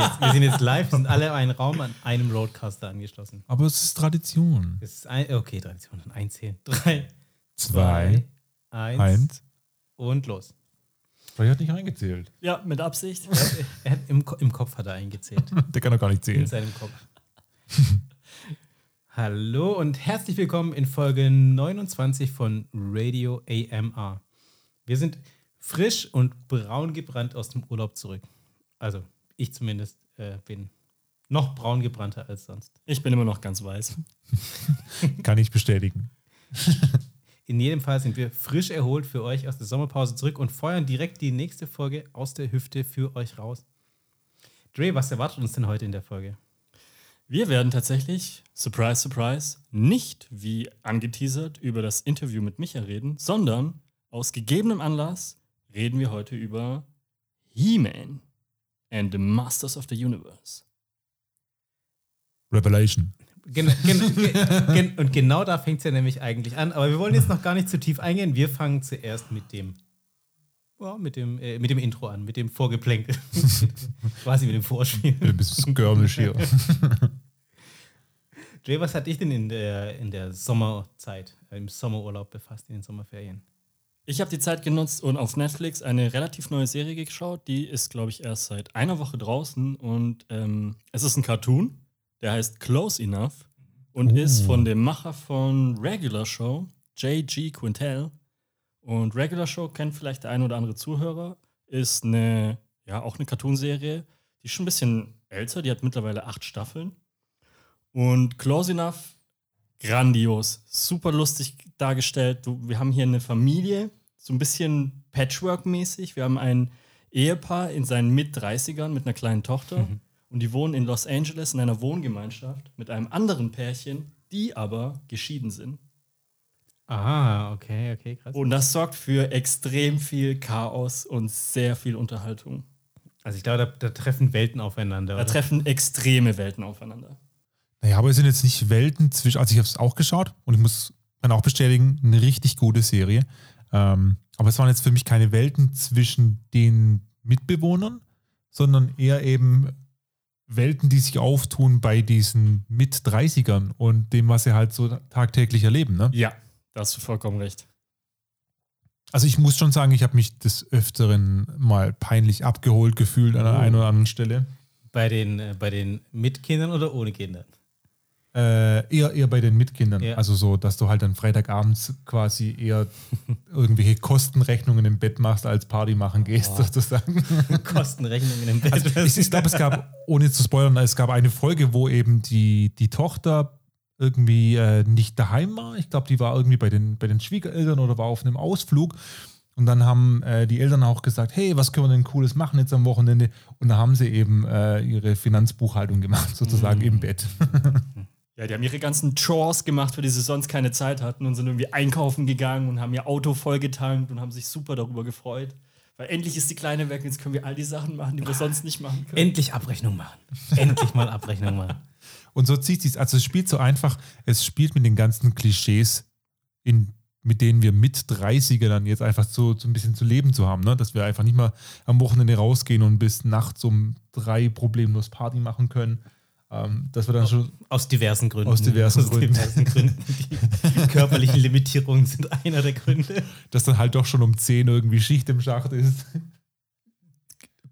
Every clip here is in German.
jetzt, wir sind jetzt live, sind alle in einem Raum an einem Roadcaster angeschlossen. Aber es ist Tradition. Das ist ein, okay, Tradition. Dann Einzählen. Drei, Zwei, eins, eins. und los. Vielleicht hat nicht eingezählt. Ja, mit Absicht. Er, hat- er hat im, Im Kopf hat er eingezählt. Der kann doch gar nicht In zählen. seinem Kopf. Hallo und herzlich willkommen in Folge 29 von Radio AMR. Wir sind frisch und braun gebrannt aus dem Urlaub zurück. Also, ich zumindest äh, bin noch braun gebrannter als sonst. Ich bin immer noch ganz weiß. Kann ich bestätigen. In jedem Fall sind wir frisch erholt für euch aus der Sommerpause zurück und feuern direkt die nächste Folge aus der Hüfte für euch raus. Dre, was erwartet uns denn heute in der Folge? Wir werden tatsächlich, surprise, surprise, nicht wie angeteasert über das Interview mit Micha reden, sondern aus gegebenem Anlass reden wir heute über He-Man and the Masters of the Universe. Revelation. Gen gen gen und genau da fängt es ja nämlich eigentlich an. Aber wir wollen jetzt noch gar nicht zu tief eingehen. Wir fangen zuerst mit dem, ja, mit dem, äh, mit dem Intro an, mit dem Vorgeplänkel. Quasi mit dem Vorspiel. Ein bisschen skirmisch hier. Jay, was hat dich denn in der, in der Sommerzeit, äh, im Sommerurlaub befasst, in den Sommerferien? Ich habe die Zeit genutzt und auf Netflix eine relativ neue Serie geschaut. Die ist, glaube ich, erst seit einer Woche draußen und ähm, es ist ein Cartoon, der heißt Close Enough und Oh. ist von dem Macher von Regular Show, J.G. Quintel. Und Regular Show kennt vielleicht der ein oder andere Zuhörer, ist eine, ja, auch eine Cartoonserie, die ist schon ein bisschen älter, die hat mittlerweile acht Staffeln. Und Close Enough grandios, super lustig dargestellt. Du, wir haben hier eine Familie, so ein bisschen Patchwork-mäßig. Wir haben ein Ehepaar in seinen Mit-30ern mit einer kleinen Tochter und die wohnen in Los Angeles in einer Wohngemeinschaft mit einem anderen Pärchen, die aber geschieden sind. Ah, okay, okay, krass. Und das sorgt für extrem viel Chaos und sehr viel Unterhaltung. Also ich glaube, da, da treffen Welten aufeinander. Da oder? treffen extreme Welten aufeinander. Naja, aber es sind jetzt nicht Welten zwischen. Also, ich habe es auch geschaut und ich muss dann auch bestätigen, eine richtig gute Serie. Ähm, aber es waren jetzt für mich keine Welten zwischen den Mitbewohnern, sondern eher eben Welten, die sich auftun bei diesen Mit-30ern und dem, was sie halt so tagtäglich erleben. Ne? Ja, da hast du vollkommen recht. Also ich muss schon sagen, ich habe mich des Öfteren mal peinlich abgeholt gefühlt an der Oh. einen oder anderen Stelle. Bei den, äh, bei den Mitkindern oder ohne Kindern? Äh, eher, eher bei den Mitkindern. Ja. Also so, dass du halt dann Freitagabends quasi eher irgendwelche Kostenrechnungen im Bett machst, als Party machen gehst, sozusagen. Kostenrechnungen im Bett. Also ich, ich glaube, es gab, ohne zu spoilern, es gab eine Folge, wo eben die, die Tochter irgendwie äh, nicht daheim war. Ich glaube, die war irgendwie bei den, bei den Schwiegereltern oder war auf einem Ausflug. Und dann haben äh, die Eltern auch gesagt, hey, was können wir denn Cooles machen jetzt am Wochenende? Und da haben sie eben äh, ihre Finanzbuchhaltung gemacht, sozusagen im Bett. Ja, die haben ihre ganzen Chores gemacht, für die sie sonst keine Zeit hatten und sind irgendwie einkaufen gegangen und haben ihr Auto vollgetankt und haben sich super darüber gefreut. Weil endlich ist die Kleine weg, jetzt können wir all die Sachen machen, die wir sonst nicht machen können. Endlich Abrechnung machen. Endlich mal Abrechnung machen. Und so zieht sich also es spielt so einfach, es spielt mit den ganzen Klischees, in, mit denen wir mit 30er dann jetzt einfach so, so ein bisschen zu leben zu haben, ne? dass wir einfach nicht mal am Wochenende rausgehen und bis nachts um drei problemlos Party machen können. Ähm, dass wir dann schon, Aus diversen Gründen. Aus diversen Gründen. diversen Gründen. Die körperlichen Limitierungen sind einer der Gründe. dass dann halt doch schon um 10 irgendwie Schicht im Schacht ist.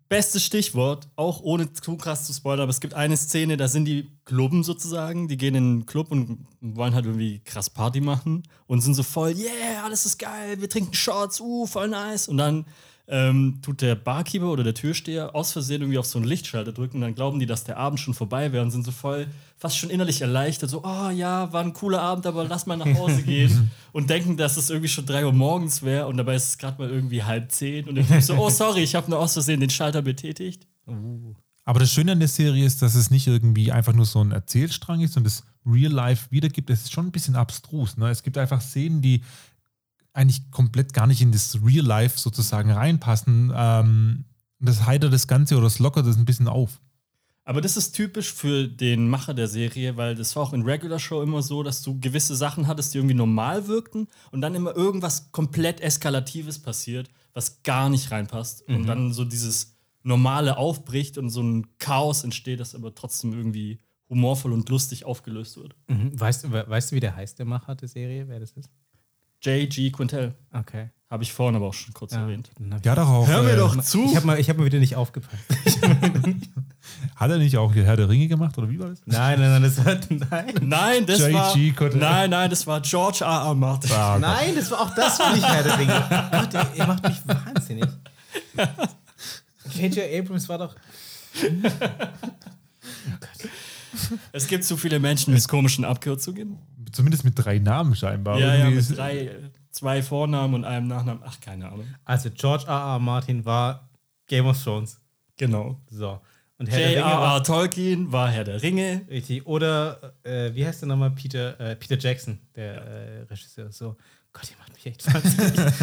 Bestes Stichwort, auch ohne zu krass zu spoilern, aber es gibt eine Szene, da sind die Klubben sozusagen, die gehen in den Club und wollen halt irgendwie krass Party machen und sind so voll, yeah, alles ist geil, wir trinken Shots, uh, voll nice. Und dann ähm, tut der Barkeeper oder der Türsteher aus Versehen irgendwie auf so einen Lichtschalter drücken und dann glauben die, dass der Abend schon vorbei wäre und sind so voll, fast schon innerlich erleichtert, so, oh ja, war ein cooler Abend, aber lass mal nach Hause gehen und denken, dass es irgendwie schon drei Uhr morgens wäre und dabei ist es gerade mal irgendwie halb zehn und Typ so, oh sorry, ich habe nur aus Versehen den Schalter betätigt. Aber das Schöne an der Serie ist, dass es nicht irgendwie einfach nur so ein Erzählstrang ist und das Real Life wiedergibt. Es ist schon ein bisschen abstrus. Ne? Es gibt einfach Szenen, die eigentlich komplett gar nicht in das Real Life sozusagen reinpassen. Ähm, das heitert das Ganze oder das lockert das ein bisschen auf. Aber das ist typisch für den Macher der Serie, weil das war auch in Regular Show immer so, dass du gewisse Sachen hattest, die irgendwie normal wirkten und dann immer irgendwas komplett Eskalatives passiert, was gar nicht reinpasst. Und dann so dieses Normale aufbricht und so ein Chaos entsteht, das aber trotzdem irgendwie humorvoll und lustig aufgelöst wird. Mhm. Weißt, weißt du, wie der heißt, der Macher der Serie, wer das ist? J.G. Quintel. Okay. Habe ich vorhin aber auch schon kurz erwähnt. hab ich- Ja, doch auch. Hör mir äh, doch zu! Ich habe mal, ich hab mal wieder nicht aufgepasst. Hat er nicht auch Herr der Ringe gemacht oder wie war das? nein, nein, nein, das war. Nein. Nein, das J.G. war. Quintel. Nein, nein, das war George R. R. Martin. Ah, Gott. Nein, das war auch das war nicht Herr der Ringe. Gott, ihr, ihr macht mich wahnsinnig. J.J. Abrams war doch. Es gibt zu viele Menschen mit komischen Abkürzungen. Zumindest mit drei Namen scheinbar. Ja, ja, Irgendwie mit ist- drei, zwei Vornamen und einem Nachnamen. Ach, keine Ahnung. Also George R. R. Martin war Game of Thrones. Genau. So. Und Herr der Ringe war J.R.R. Tolkien war Herr der Ringe. richtig. Oder äh, wie heißt der nochmal? Peter, äh, Peter Jackson, der äh, Regisseur. So. Gott, ihr macht mich echt wahnsinnig.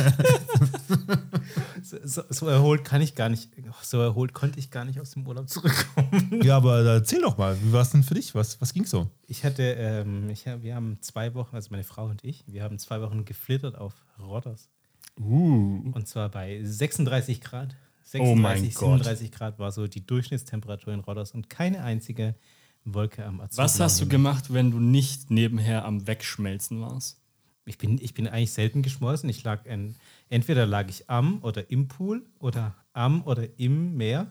so, so, so erholt kann ich gar nicht, so erholt konnte ich gar nicht aus dem Urlaub zurückkommen. Ja, aber erzähl doch mal, wie war es denn für dich? Was, was ging so? Ich hatte, ähm, ich hab, wir haben zwei Wochen, also meine Frau und ich, wir haben zwei Wochen geflittert auf Rodders. Uh. Und zwar bei 36 Grad. Oh mein 36, Gott. 37 Grad war so die Durchschnittstemperatur in Rodders und keine einzige Wolke am Azurblauen Was hast du gemacht, wenn du nicht nebenher am Wegschmelzen warst? Ich bin, ich bin eigentlich selten geschmolzen. Ich lag in, entweder lag ich am oder im Pool oder am oder im Meer.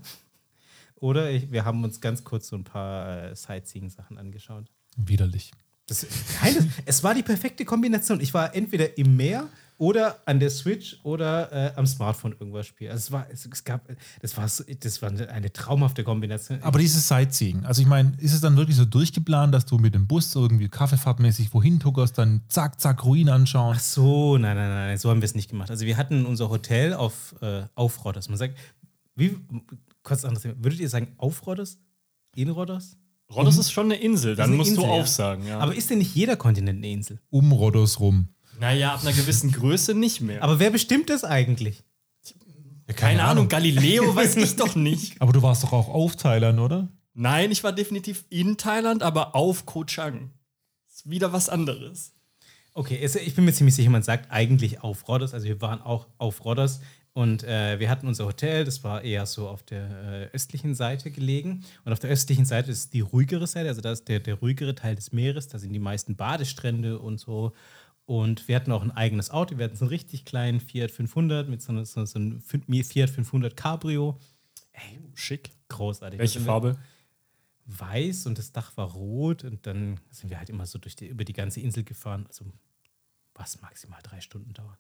Oder ich, wir haben uns ganz kurz so ein paar äh, Sightseeing-Sachen angeschaut. Widerlich. Das, nein, das, es war die perfekte Kombination. Ich war entweder im Meer oder an der Switch oder äh, am Smartphone irgendwas spielen. Also es war, es, es gab, das war, so, das war eine traumhafte Kombination. Aber dieses Sightseeing, also ich meine, ist es dann wirklich so durchgeplant, dass du mit dem Bus irgendwie kaffeefahrtmäßig wohin tuckerst, dann zack, zack, Ruinen anschauen? Ach so, nein, nein, nein, so haben wir es nicht gemacht. Also wir hatten unser Hotel auf, äh, auf Rodders. Man sagt, wie, kurz anderes Thema, würdet ihr sagen auf Rodders? In Rodders? Rodos ist schon eine Insel, dann eine musst Insel, du ja. aufsagen. Ja. Aber ist denn nicht jeder Kontinent eine Insel? Um Rhodos rum. Naja, ab einer gewissen Größe nicht mehr. Aber wer bestimmt das eigentlich? Ja, keine, Ahnung, Galileo weiß ich doch nicht. Aber du warst doch auch auf Thailand, oder? Nein, ich war definitiv in Thailand, aber auf Koh Chang. Ist wieder was anderes. Okay, also ich bin mir ziemlich sicher, man sagt eigentlich auf Rodders. Also wir waren auch auf Rodders und äh, wir hatten unser Hotel, das war eher so auf der äh, östlichen Seite gelegen. Und auf der östlichen Seite ist die ruhigere Seite, also da ist der, der ruhigere Teil des Meeres, da sind die meisten Badestrände und so. Und wir hatten auch ein eigenes Auto, wir hatten so einen richtig kleinen Fiat 500 mit so, einer- so, einem Fiat 500 Cabrio. Schick. Großartig. Welche wir- Farbe? weiß und das Dach war rot und dann sind wir halt immer so durch die, über die ganze Insel gefahren. Also was maximal drei Stunden dauert.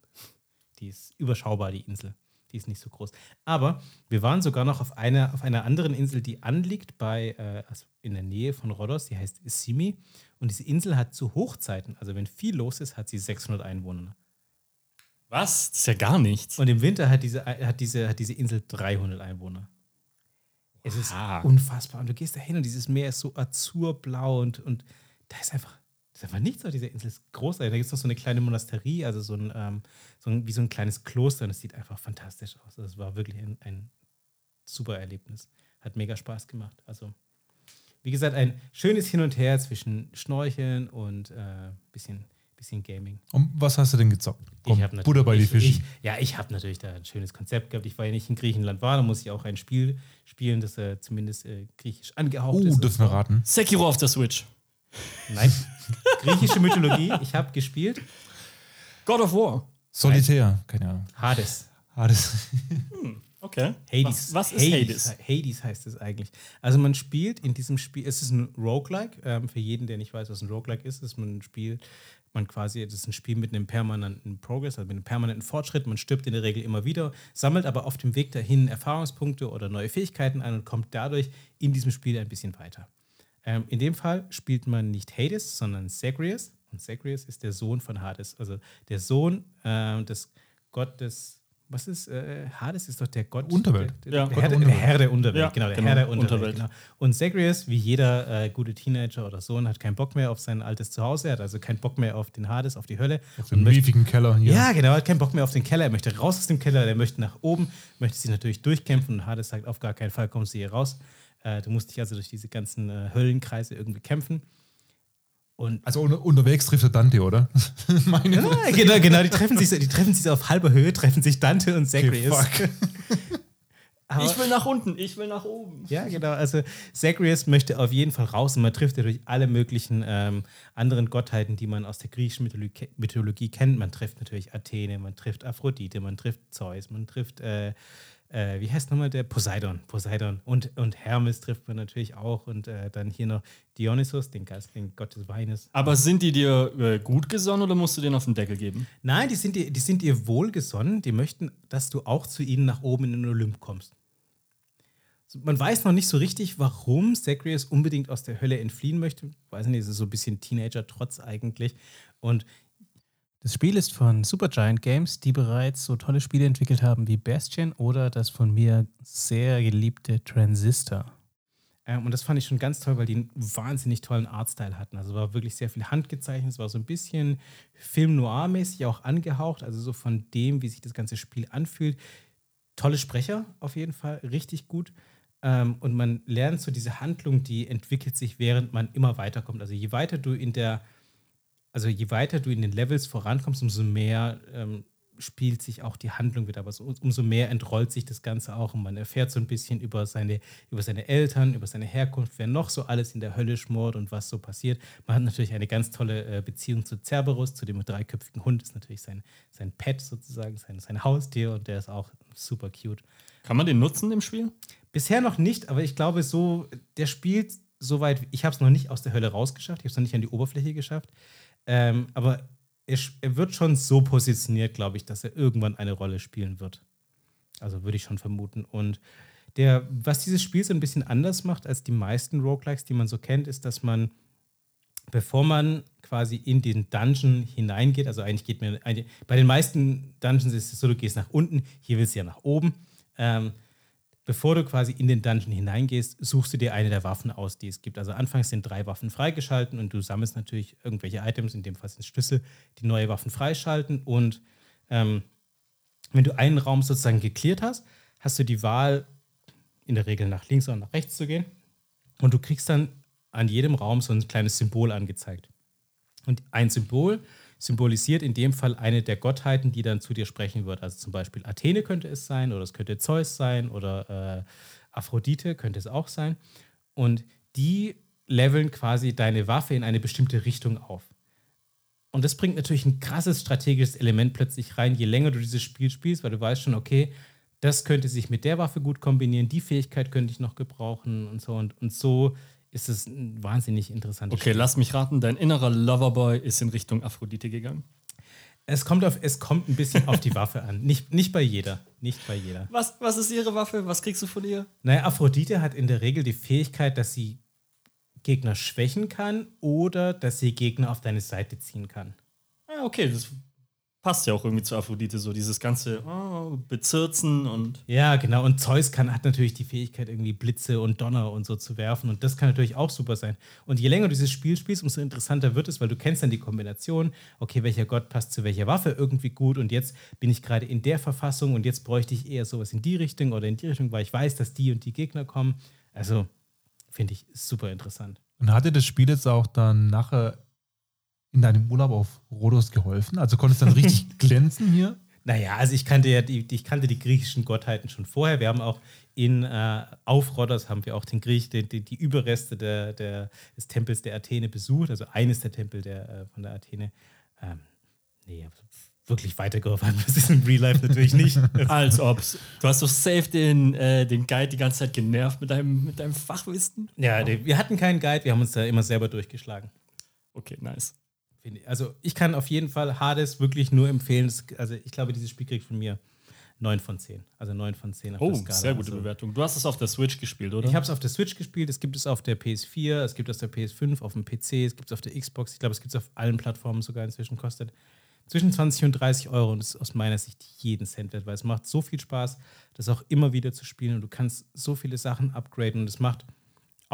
Die ist überschaubar, die Insel. Die ist nicht so groß. Aber wir waren sogar noch auf einer, auf einer anderen Insel, die anliegt bei, äh, also in der Nähe von Rhodos, die heißt Simi. Und diese Insel hat zu Hochzeiten, also wenn viel los ist, hat sie 600 Einwohner. Was? Das ist ja gar nichts. Und im Winter hat diese, hat diese, hat diese Insel 300 Einwohner. Es ist Aha. unfassbar. Und du gehst da hin und dieses Meer ist so azurblau und, und da ist einfach, da ist einfach nichts auf dieser Insel. Das ist großartig. Da gibt es noch so eine kleine Monasterie, also so ein, ähm, so ein, wie so ein kleines Kloster und es sieht einfach fantastisch aus. Das war wirklich ein, ein super Erlebnis. Hat mega Spaß gemacht. Also, wie gesagt, ein schönes Hin und Her zwischen Schnorcheln und äh, bisschen, bisschen Gaming. Und was hast du denn gezockt? Komm, Ich Butter bei die ich, Fische. Ich, ja, ich habe natürlich da ein schönes Konzept gehabt. Ich war ja nicht in Griechenland war, da muss ich auch ein Spiel spielen, das äh, zumindest äh, griechisch angehaucht ist. Oh, dürfen wir raten. Sekiro auf der Switch. Nein, griechische Mythologie. Ich habe gespielt. God of War. Solitär, keine Ahnung. Hades. Ah, das Okay. Hades. Was, was ist Hades? Hades? Hades heißt es eigentlich. Also man spielt in diesem Spiel, es ist ein Roguelike, ähm, für jeden, der nicht weiß, was ein Roguelike ist, ist man ein Spiel, man quasi, das ist ein Spiel mit einem permanenten Progress, also mit einem permanenten Fortschritt, man stirbt in der Regel immer wieder, sammelt aber auf dem Weg dahin Erfahrungspunkte oder neue Fähigkeiten ein und kommt dadurch in diesem Spiel ein bisschen weiter. Ähm, in dem Fall spielt man nicht Hades, sondern Zagreus. Und Zagreus ist der Sohn von Hades. Also der Sohn ähm, des Gottes. Was ist äh, Hades? Ist doch der Gott. Unterwelt. Der, Ja, der, Gott Herr, der Unterwelt. Herr der Unterwelt. Ja, genau, der genau, Herr der Unterwelt. Unterwelt. Genau. Und Zagreus, wie jeder äh, gute Teenager oder Sohn, hat keinen Bock mehr auf sein altes Zuhause. Er hat also keinen Bock mehr auf den Hades, auf die Hölle. auf möchte- miefigen Keller hier. ja, genau, er hat keinen Bock mehr auf den Keller. Er möchte raus aus dem Keller, er möchte nach oben, möchte sich natürlich durchkämpfen. Und Hades sagt, auf gar keinen Fall kommst du hier raus. Äh, du musst dich also durch diese ganzen äh, Höllenkreise irgendwie kämpfen. Und Also unter, unterwegs trifft er Dante, oder? Meine ja, genau, genau, die treffen sich, so- die treffen sich so auf halber Höhe, treffen sich Dante und Zacharias. Aber- Ich will nach unten, ich will nach oben. Ja, genau. Also Zacharias möchte auf jeden Fall raus und man trifft natürlich alle möglichen ähm, anderen Gottheiten, die man aus der griechischen Mythologie, Mythologie kennt. Man trifft natürlich Athene, man trifft Aphrodite, man trifft Zeus, man trifft, äh, äh, wie heißt nochmal der? Poseidon. Poseidon. Und, und Hermes trifft man natürlich auch. Und äh, dann hier noch Dionysos, den, Geist, den Gott des Weines. Aber sind die dir äh, gut gesonnen oder musst du denen auf den Deckel geben? Nein, die sind, dir, die sind ihr wohlgesonnen. Die möchten, dass du auch zu ihnen nach oben in den Olymp kommst. Man weiß noch nicht so richtig, warum Zacharias unbedingt aus der Hölle entfliehen möchte. Weiß nicht, es ist so ein bisschen Teenager-Trotz eigentlich. Und das Spiel ist von Supergiant Games, die bereits so tolle Spiele entwickelt haben wie Bastion oder das von mir sehr geliebte Transistor. Ähm, und das fand ich schon ganz toll, weil die einen wahnsinnig tollen Artstyle hatten. Also war wirklich sehr viel handgezeichnet. Es war so ein bisschen Film Noir-mäßig auch angehaucht, also so von dem, wie sich das ganze Spiel anfühlt. Tolle Sprecher auf jeden Fall, richtig gut. Ähm, und man lernt so diese Handlung, die entwickelt sich, während man immer weiterkommt. Also je weiter du in der, also je weiter du in den Levels vorankommst, umso mehr ähm, spielt sich auch die Handlung wieder. Aber so, umso mehr entrollt sich das Ganze auch und man erfährt so ein bisschen über seine, über seine Eltern, über seine Herkunft, wer noch so alles in der Hölle schmort und was so passiert. Man hat natürlich eine ganz tolle äh, Beziehung zu Cerberus, zu dem dreiköpfigen Hund, ist natürlich sein, sein Pet sozusagen, sein, sein Haustier und der ist auch super cute. Kann man den nutzen im Spiel? Bisher noch nicht, aber ich glaube, so, der spielt soweit, ich habe es noch nicht aus der Hölle rausgeschafft, ich habe es noch nicht an die Oberfläche geschafft, ähm, aber er, er wird schon so positioniert, glaube ich, dass er irgendwann eine Rolle spielen wird. Also würde ich schon vermuten. Und der, was dieses Spiel so ein bisschen anders macht als die meisten Roguelikes, die man so kennt, ist, dass man, bevor man quasi in den Dungeon hineingeht, also eigentlich geht man, bei den meisten Dungeons ist es so, du gehst nach unten, hier willst du ja nach oben. Ähm, bevor du quasi in den Dungeon hineingehst, suchst du dir eine der Waffen aus, die es gibt. Also anfangs sind drei Waffen freigeschalten und du sammelst natürlich irgendwelche Items, in dem Fall sind Schlüssel, die neue Waffen freischalten. Und ähm, wenn du einen Raum sozusagen geklärt hast, hast du die Wahl, in der Regel nach links oder nach rechts zu gehen. Und du kriegst dann an jedem Raum so ein kleines Symbol angezeigt. Und ein Symbol symbolisiert in dem Fall eine der Gottheiten, die dann zu dir sprechen wird. Also zum Beispiel Athene könnte es sein, oder es könnte Zeus sein, oder äh, Aphrodite könnte es auch sein. Und die leveln quasi deine Waffe in eine bestimmte Richtung auf. Und das bringt natürlich ein krasses strategisches Element plötzlich rein, je länger du dieses Spiel spielst, weil du weißt schon, okay, das könnte sich mit der Waffe gut kombinieren, die Fähigkeit könnte ich noch gebrauchen und so. Und, und so ist es ein wahnsinnig interessantes Okay, lass mich raten, dein innerer Loverboy ist in Richtung Aphrodite gegangen. Es kommt, auf, es kommt ein bisschen auf die Waffe an. Nicht, nicht bei jeder. Nicht bei jeder. Was, was ist ihre Waffe? Was kriegst du von ihr? Naja, Aphrodite hat in der Regel die Fähigkeit, dass sie Gegner schwächen kann oder dass sie Gegner auf deine Seite ziehen kann. Ah, okay, das passt ja auch irgendwie zu Aphrodite, so dieses ganze oh, Bezirzen und. Ja, genau. Und Zeus kann, hat natürlich die Fähigkeit, irgendwie Blitze und Donner und so zu werfen. Und das kann natürlich auch super sein. Und je länger du dieses Spiel spielst, umso interessanter wird es, weil du kennst dann die Kombination. Okay, welcher Gott passt zu welcher Waffe irgendwie gut. Und jetzt bin ich gerade in der Verfassung und jetzt bräuchte ich eher sowas in die Richtung oder in die Richtung, weil ich weiß, dass die und die Gegner kommen. Also finde ich super interessant. Und hat dir das Spiel jetzt auch dann nachher in deinem Urlaub auf Rhodos geholfen? Also konntest du dann richtig glänzen hier? Naja, also ich kannte ja die, ich kannte die griechischen Gottheiten schon vorher. Wir haben auch in äh, auf Rhodos haben wir auch den Griech, die, die, die Überreste der, der, des Tempels der Athene besucht, also eines der Tempel der, äh, von der Athene. Ähm, nee, wirklich weitergeholfen. Das ist im Real Life natürlich nicht. Als ob's. Du hast doch safe den, äh, den Guide die ganze Zeit genervt mit deinem, mit deinem Fachwissen. ja, die, wir hatten keinen Guide, wir haben uns da immer selber durchgeschlagen. Okay, nice. Also ich kann auf jeden Fall Hades wirklich nur empfehlen. Also ich glaube, dieses Spiel kriegt von mir 9 von 10. Also 9 von 10 auf Oh, der Skala. sehr gute also, Bewertung. Du hast es auf der Switch gespielt, oder? Ich habe es auf der Switch gespielt, es gibt es auf der PS4, es gibt es auf der PS5, auf dem PC, es gibt es auf der Xbox. Ich glaube, es gibt es auf allen Plattformen sogar inzwischen. Kostet zwischen 20 und 30 Euro und ist aus meiner Sicht jeden Cent wert, weil es macht so viel Spaß, das auch immer wieder zu spielen und du kannst so viele Sachen upgraden und es macht,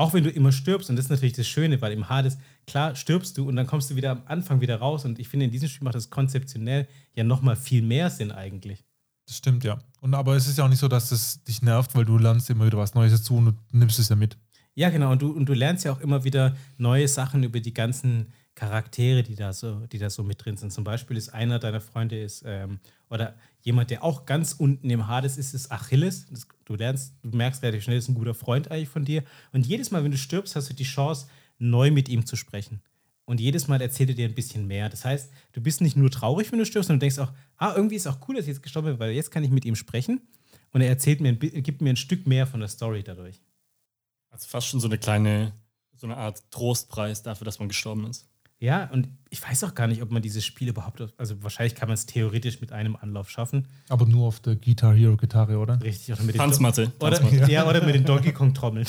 auch wenn du immer stirbst, und das ist natürlich das Schöne, weil im Hades, klar, stirbst du und dann kommst du wieder am Anfang wieder raus und ich finde, in diesem Spiel macht das konzeptionell ja nochmal viel mehr Sinn eigentlich. Das stimmt, ja. Und aber es ist ja auch nicht so, dass es dich nervt, weil du lernst immer wieder was Neues dazu und du nimmst es ja mit. Ja, genau. Und du, und du lernst ja auch immer wieder neue Sachen über die ganzen Charaktere, die da so, die da so mit drin sind. Zum Beispiel ist einer deiner Freunde ist ähm, oder jemand, der auch ganz unten im Hades ist, ist Achilles. Das, du lernst, du merkst relativ schnell, ist ein guter Freund eigentlich von dir. Und jedes Mal, wenn du stirbst, hast du die Chance, neu mit ihm zu sprechen. Und jedes Mal erzählt er dir ein bisschen mehr. Das heißt, du bist nicht nur traurig, wenn du stirbst, sondern du denkst auch, ah, irgendwie ist auch cool, dass ich jetzt gestorben bin, weil jetzt kann ich mit ihm sprechen. Und er erzählt mir, gibt mir ein Stück mehr von der Story dadurch. Also fast schon so eine kleine, so eine Art Trostpreis dafür, dass man gestorben ist. Ja, und ich weiß auch gar nicht, ob man dieses Spiel überhaupt, also wahrscheinlich kann man es theoretisch mit einem Anlauf schaffen. Aber nur auf der Guitar Hero Gitarre, oder? Richtig, oder mit den Tanzmatte. Oder, Tanzmatte. ja, oder mit den Donkey Kong Trommeln.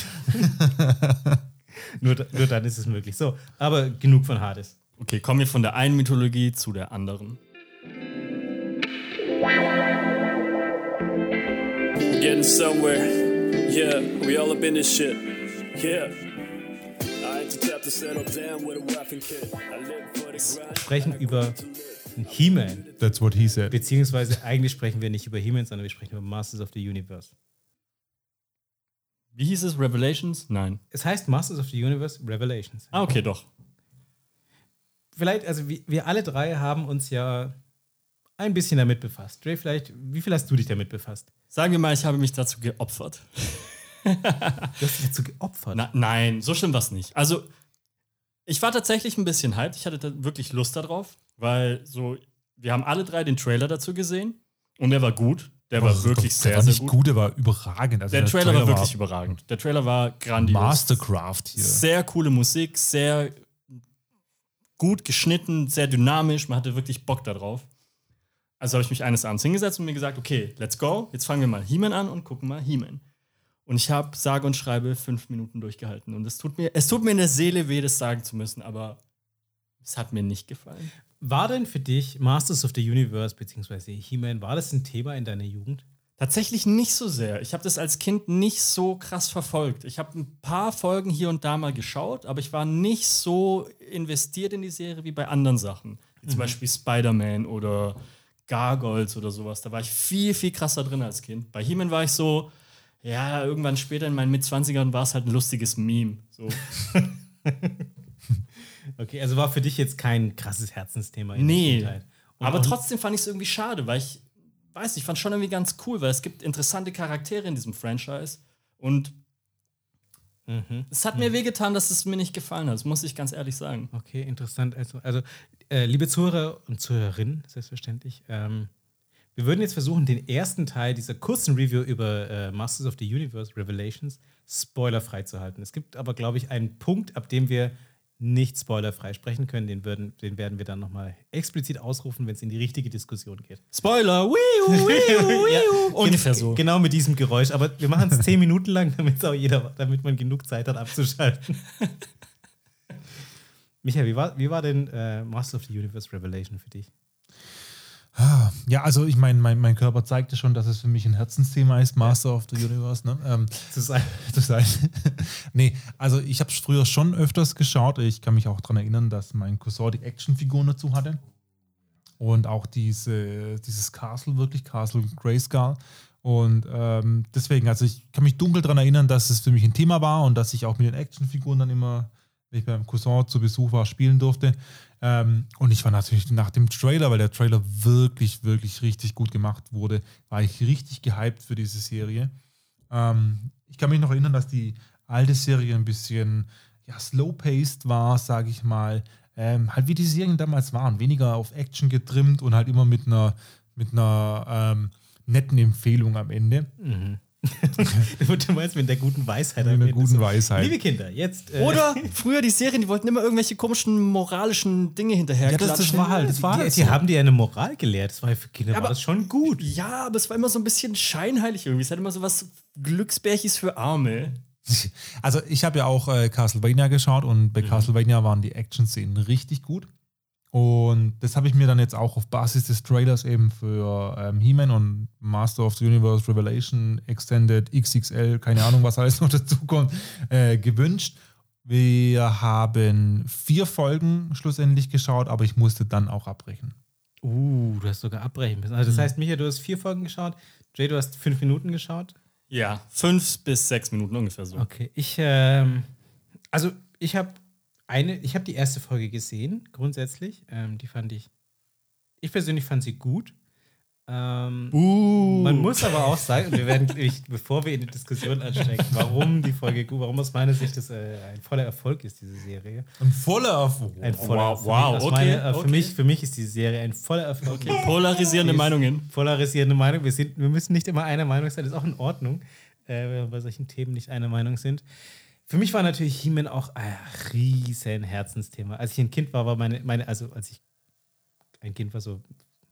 nur, nur dann ist es möglich. So, aber genug von Hades. Okay, kommen wir von der einen Mythologie zu der anderen. Getting somewhere. Yeah, we all up in this shit. Yeah. Sprechen über He-Man. That's what he said. Beziehungsweise eigentlich sprechen wir nicht über He-Man, sondern wir sprechen über Masters of the Universe. Wie hieß es? Revelations? Nein. Es heißt Masters of the Universe Revelations. Ah, okay, doch. Vielleicht, also wir, wir alle drei haben uns ja ein bisschen damit befasst. Dre, vielleicht, wie viel hast du dich damit befasst? Sagen wir mal, ich habe mich dazu geopfert. Du hast dich dazu geopfert. Na, nein, so schlimm war es nicht. Also, ich war tatsächlich ein bisschen hyped. Ich hatte wirklich Lust darauf, weil so, wir haben alle drei den Trailer dazu gesehen und der war gut. Der war Also, wirklich der sehr, war sehr nicht gut. gut, der war überragend. Also Der, Trailer, war wirklich überragend. Der Trailer war grandios. Mastercraft hier. Sehr coole Musik, sehr gut geschnitten, sehr dynamisch. Man hatte wirklich Bock darauf. Also habe ich mich eines Abends hingesetzt und mir gesagt, okay, let's go. Jetzt fangen wir mal He-Man an und gucken mal He-Man. Und ich habe sage und schreibe fünf Minuten durchgehalten. Und es tut mir, es tut mir in der Seele weh, das sagen zu müssen, aber es hat mir nicht gefallen. War denn für dich Masters of the Universe beziehungsweise He-Man, war das ein Thema in deiner Jugend? Tatsächlich nicht so sehr. Ich habe das als Kind nicht so krass verfolgt. Ich habe ein paar Folgen hier und da mal geschaut, aber ich war nicht so investiert in die Serie wie bei anderen Sachen. Wie zum Beispiel Spider-Man oder Gargoyles oder sowas. Da war ich viel, viel krasser drin als Kind. Bei He-Man war ich so, ja, irgendwann später in meinen Mitzwanzigern war es halt ein lustiges Meme. So. Okay, also war für dich jetzt kein krasses Herzensthema in Nee. Aber trotzdem fand ich es irgendwie schade, weil ich weiß, ich fand schon irgendwie ganz cool, weil es gibt interessante Charaktere in diesem Franchise und Mhm. es hat mir wehgetan, dass es mir nicht gefallen hat. Das muss ich ganz ehrlich sagen. Okay, interessant. Also, also äh, liebe Zuhörer und Zuhörerinnen, selbstverständlich, ähm, wir würden jetzt versuchen, den ersten Teil dieser kurzen Review über äh, Masters of the Universe Revelations spoilerfrei zu halten. Es gibt aber, glaube ich, einen Punkt, ab dem wir nicht spoilerfrei sprechen können. Den, würden, den werden wir dann nochmal explizit ausrufen, wenn es in die richtige Diskussion geht. Spoiler! Wiu, wiu, wiu. Ja, Ungefähr so. Genau mit diesem Geräusch. Aber wir machen es zehn Minuten lang, damit auch jeder, damit man genug Zeit hat, abzuschalten. Michael, wie war, wie war denn äh, Master of the Universe Revelation für dich? Ja, also ich meine, mein, mein Körper zeigte schon, dass es für mich ein Herzensthema ist, Master of the Universe. Ne? Ähm, Zu sein. zu sein. nee, also ich habe es früher schon öfters geschaut. Ich kann mich auch daran erinnern, dass mein Cousin die Actionfiguren dazu hatte. Und auch diese, dieses Castle, wirklich Castle Grayskull. Und ähm, deswegen, also ich kann mich dunkel daran erinnern, dass es für mich ein Thema war und dass ich auch mit den Actionfiguren dann immer, wenn ich beim Cousin zu Besuch war, spielen durfte. Ähm, und ich war natürlich nach dem Trailer, weil der Trailer wirklich, wirklich richtig gut gemacht wurde, war ich richtig gehypt für diese Serie. Ähm, ich kann mich noch erinnern, dass die alte Serie ein bisschen ja, slow-paced war, sage ich mal. Ähm, halt wie die Serien damals waren, weniger auf Action getrimmt und halt immer mit einer, mit einer ähm, netten Empfehlung am Ende. du meinst mit der guten Weisheit. Mit Ende guten so, Weisheit. Liebe Kinder, jetzt. Äh, Oder früher die Serien, die wollten immer irgendwelche komischen moralischen Dinge hinterher Ja, das- das war halt- das war die, halt die so. haben dir eine Moral gelehrt. Das war für Kinder war aber- das schon gut. Ja, aber es war immer so ein bisschen scheinheilig irgendwie. Es hat immer so was Glücksbärchis für Arme. Also ich habe ja auch äh, Castlevania geschaut und bei Castlevania waren die Action-Szenen richtig gut. Und das habe ich mir dann jetzt auch auf Basis des Trailers eben für ähm, He-Man und Master of the Universe Revelation Extended XXL, keine Ahnung, was alles noch dazu kommt, äh, gewünscht. Wir haben vier Folgen schlussendlich geschaut, aber ich musste dann auch abbrechen. Uh, du hast sogar abbrechen müssen. Also das heißt, Michael, du hast vier Folgen geschaut. Jay, du hast fünf Minuten geschaut. Ja, fünf bis sechs Minuten ungefähr so. Okay, ich, ähm, also ich habe eine, ich habe die erste Folge gesehen, grundsätzlich. Ähm, die fand ich, ich persönlich fand sie gut. Ähm, Uh. Man muss aber auch sagen, und wir werden, ich, bevor wir in die Diskussion ansteigen, warum die Folge gut, warum aus meiner Sicht das äh, ein voller Erfolg ist, diese Serie. Ein voller Erfolg. Ein voller Wow, wow, aus okay, meiner, äh, für, okay. mich, für mich ist die Serie ein voller Erfolg. Okay, polarisierende Meinungen. Polarisierende Meinung. Wir, sind, wir müssen nicht immer einer Meinung sein, das ist auch in Ordnung, äh, wenn wir bei solchen Themen nicht einer Meinung sind. Für mich war natürlich He-Man auch ein riesen Herzensthema. Als ich ein Kind war, war meine, meine, also als ich ein Kind war, so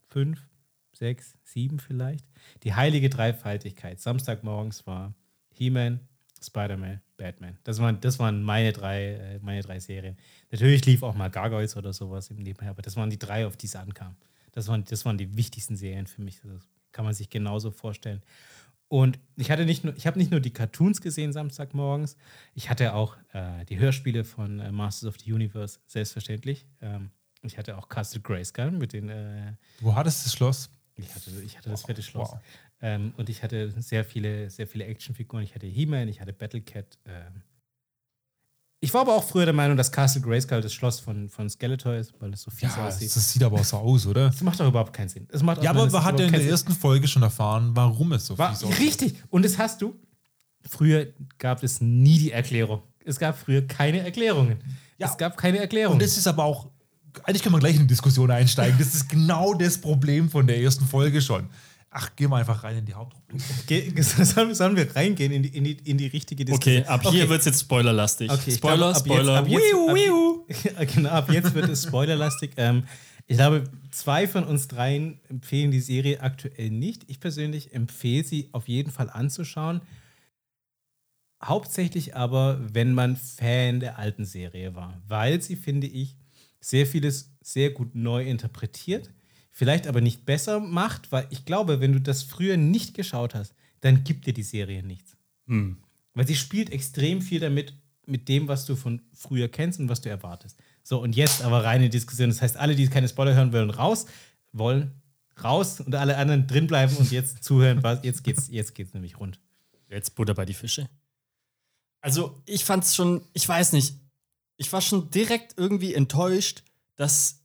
fünf, sechs, sieben vielleicht, die heilige Dreifaltigkeit. Samstagmorgens war He-Man, Spider-Man, Batman. Das waren, das waren meine drei, äh, meine drei Serien. Natürlich lief auch mal Gargoyles oder sowas im Nebenher, aber das waren die drei, auf die es ankam. Das waren, das waren die wichtigsten Serien für mich. Das kann man sich genauso vorstellen. Und ich hatte nicht nur, ich habe nicht nur die Cartoons gesehen Samstagmorgens, ich hatte auch äh, die Hörspiele von äh, Masters of the Universe, selbstverständlich. Ähm, ich hatte auch Castle Grayskull mit den, äh, Wo hattest du das Schloss? ich hatte, ich hatte das fette Schloss. Wow. Ähm, und ich hatte sehr viele, sehr viele Actionfiguren. Ich hatte He-Man, ich hatte Battlecat. Ähm. Ich war aber auch früher der Meinung, dass Castle Grayskull das Schloss von, von Skeletor ist, weil es so fies Ja, aussieht. das sieht aber auch so aus, oder? Das macht doch überhaupt keinen Sinn. Das macht Ja, aber man hat ja in der keinen ersten Folge schon erfahren, warum es so War, fies aussieht. richtig. Und das hast du. Früher gab es nie die Erklärung. Es gab früher keine Erklärungen. Ja. Es gab keine Erklärung. Und das ist aber auch, eigentlich können wir gleich in die Diskussion einsteigen. Das ist genau das Problem von der ersten Folge schon. Ach, gehen wir einfach rein in die Hauptrubrik. Ge- sollen, sollen wir reingehen in die, in die, in die richtige Okay, Diskussion? ab hier wird es jetzt spoilerlastig. Okay, Spoiler, glaube, ab Spoiler. Jetzt, ab jetzt, Wiu, ab, wiu. genau, ab jetzt wird es spoilerlastig. Ähm, ich glaube, zwei von uns dreien empfehlen die Serie aktuell nicht. Ich persönlich empfehle sie auf jeden Fall anzuschauen. Hauptsächlich aber, wenn man Fan der alten Serie war, weil sie, finde ich, sehr vieles sehr gut neu interpretiert, vielleicht aber nicht besser macht, weil ich glaube, wenn du das früher nicht geschaut hast, dann gibt dir die Serie nichts. Hm. Weil sie spielt extrem viel damit, mit dem, was du von früher kennst und was du erwartest. So, und jetzt aber reine Diskussion. Das heißt, alle, die keine Spoiler hören wollen, raus, wollen raus und alle anderen drin bleiben und jetzt zuhören. Was, jetzt geht's, jetzt geht's nämlich rund. Jetzt Butter bei die Fische. Also, ich fand's schon, ich weiß nicht, ich war schon direkt irgendwie enttäuscht, dass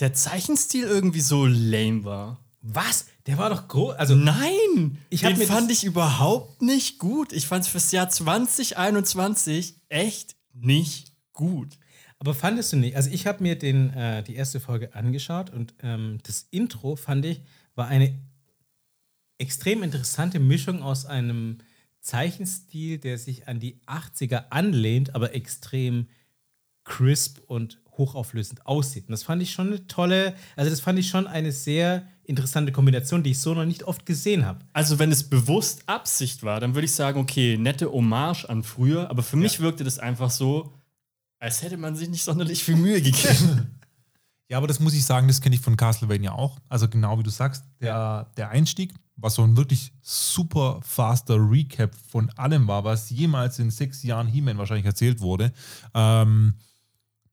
der Zeichenstil irgendwie so lame war. Was? Der war doch groß. Also, Nein! Ich den fand ich überhaupt nicht gut. Ich fand's fürs Jahr 2021 echt nicht gut. aber fandest du nicht? Also, ich habe mir den, äh, die erste Folge angeschaut und ähm, das Intro, fand ich, war eine extrem interessante Mischung aus einem Zeichenstil, der sich an die 80er anlehnt, aber extrem crisp und hochauflösend aussieht. Und das fand ich schon eine tolle, also das fand ich schon eine sehr interessante Kombination, die ich so noch nicht oft gesehen habe. Also, wenn es bewusst Absicht war, dann würde ich sagen, okay, nette Hommage an früher, aber für mich wirkte das einfach so, als hätte man sich nicht sonderlich viel Mühe gegeben. Ja, aber das muss ich sagen, das kenne ich von Castlevania auch. Also genau wie du sagst, der, der Einstieg, was so ein wirklich super faster Recap von allem war, was jemals in sechs Jahren He-Man wahrscheinlich erzählt wurde. Ähm,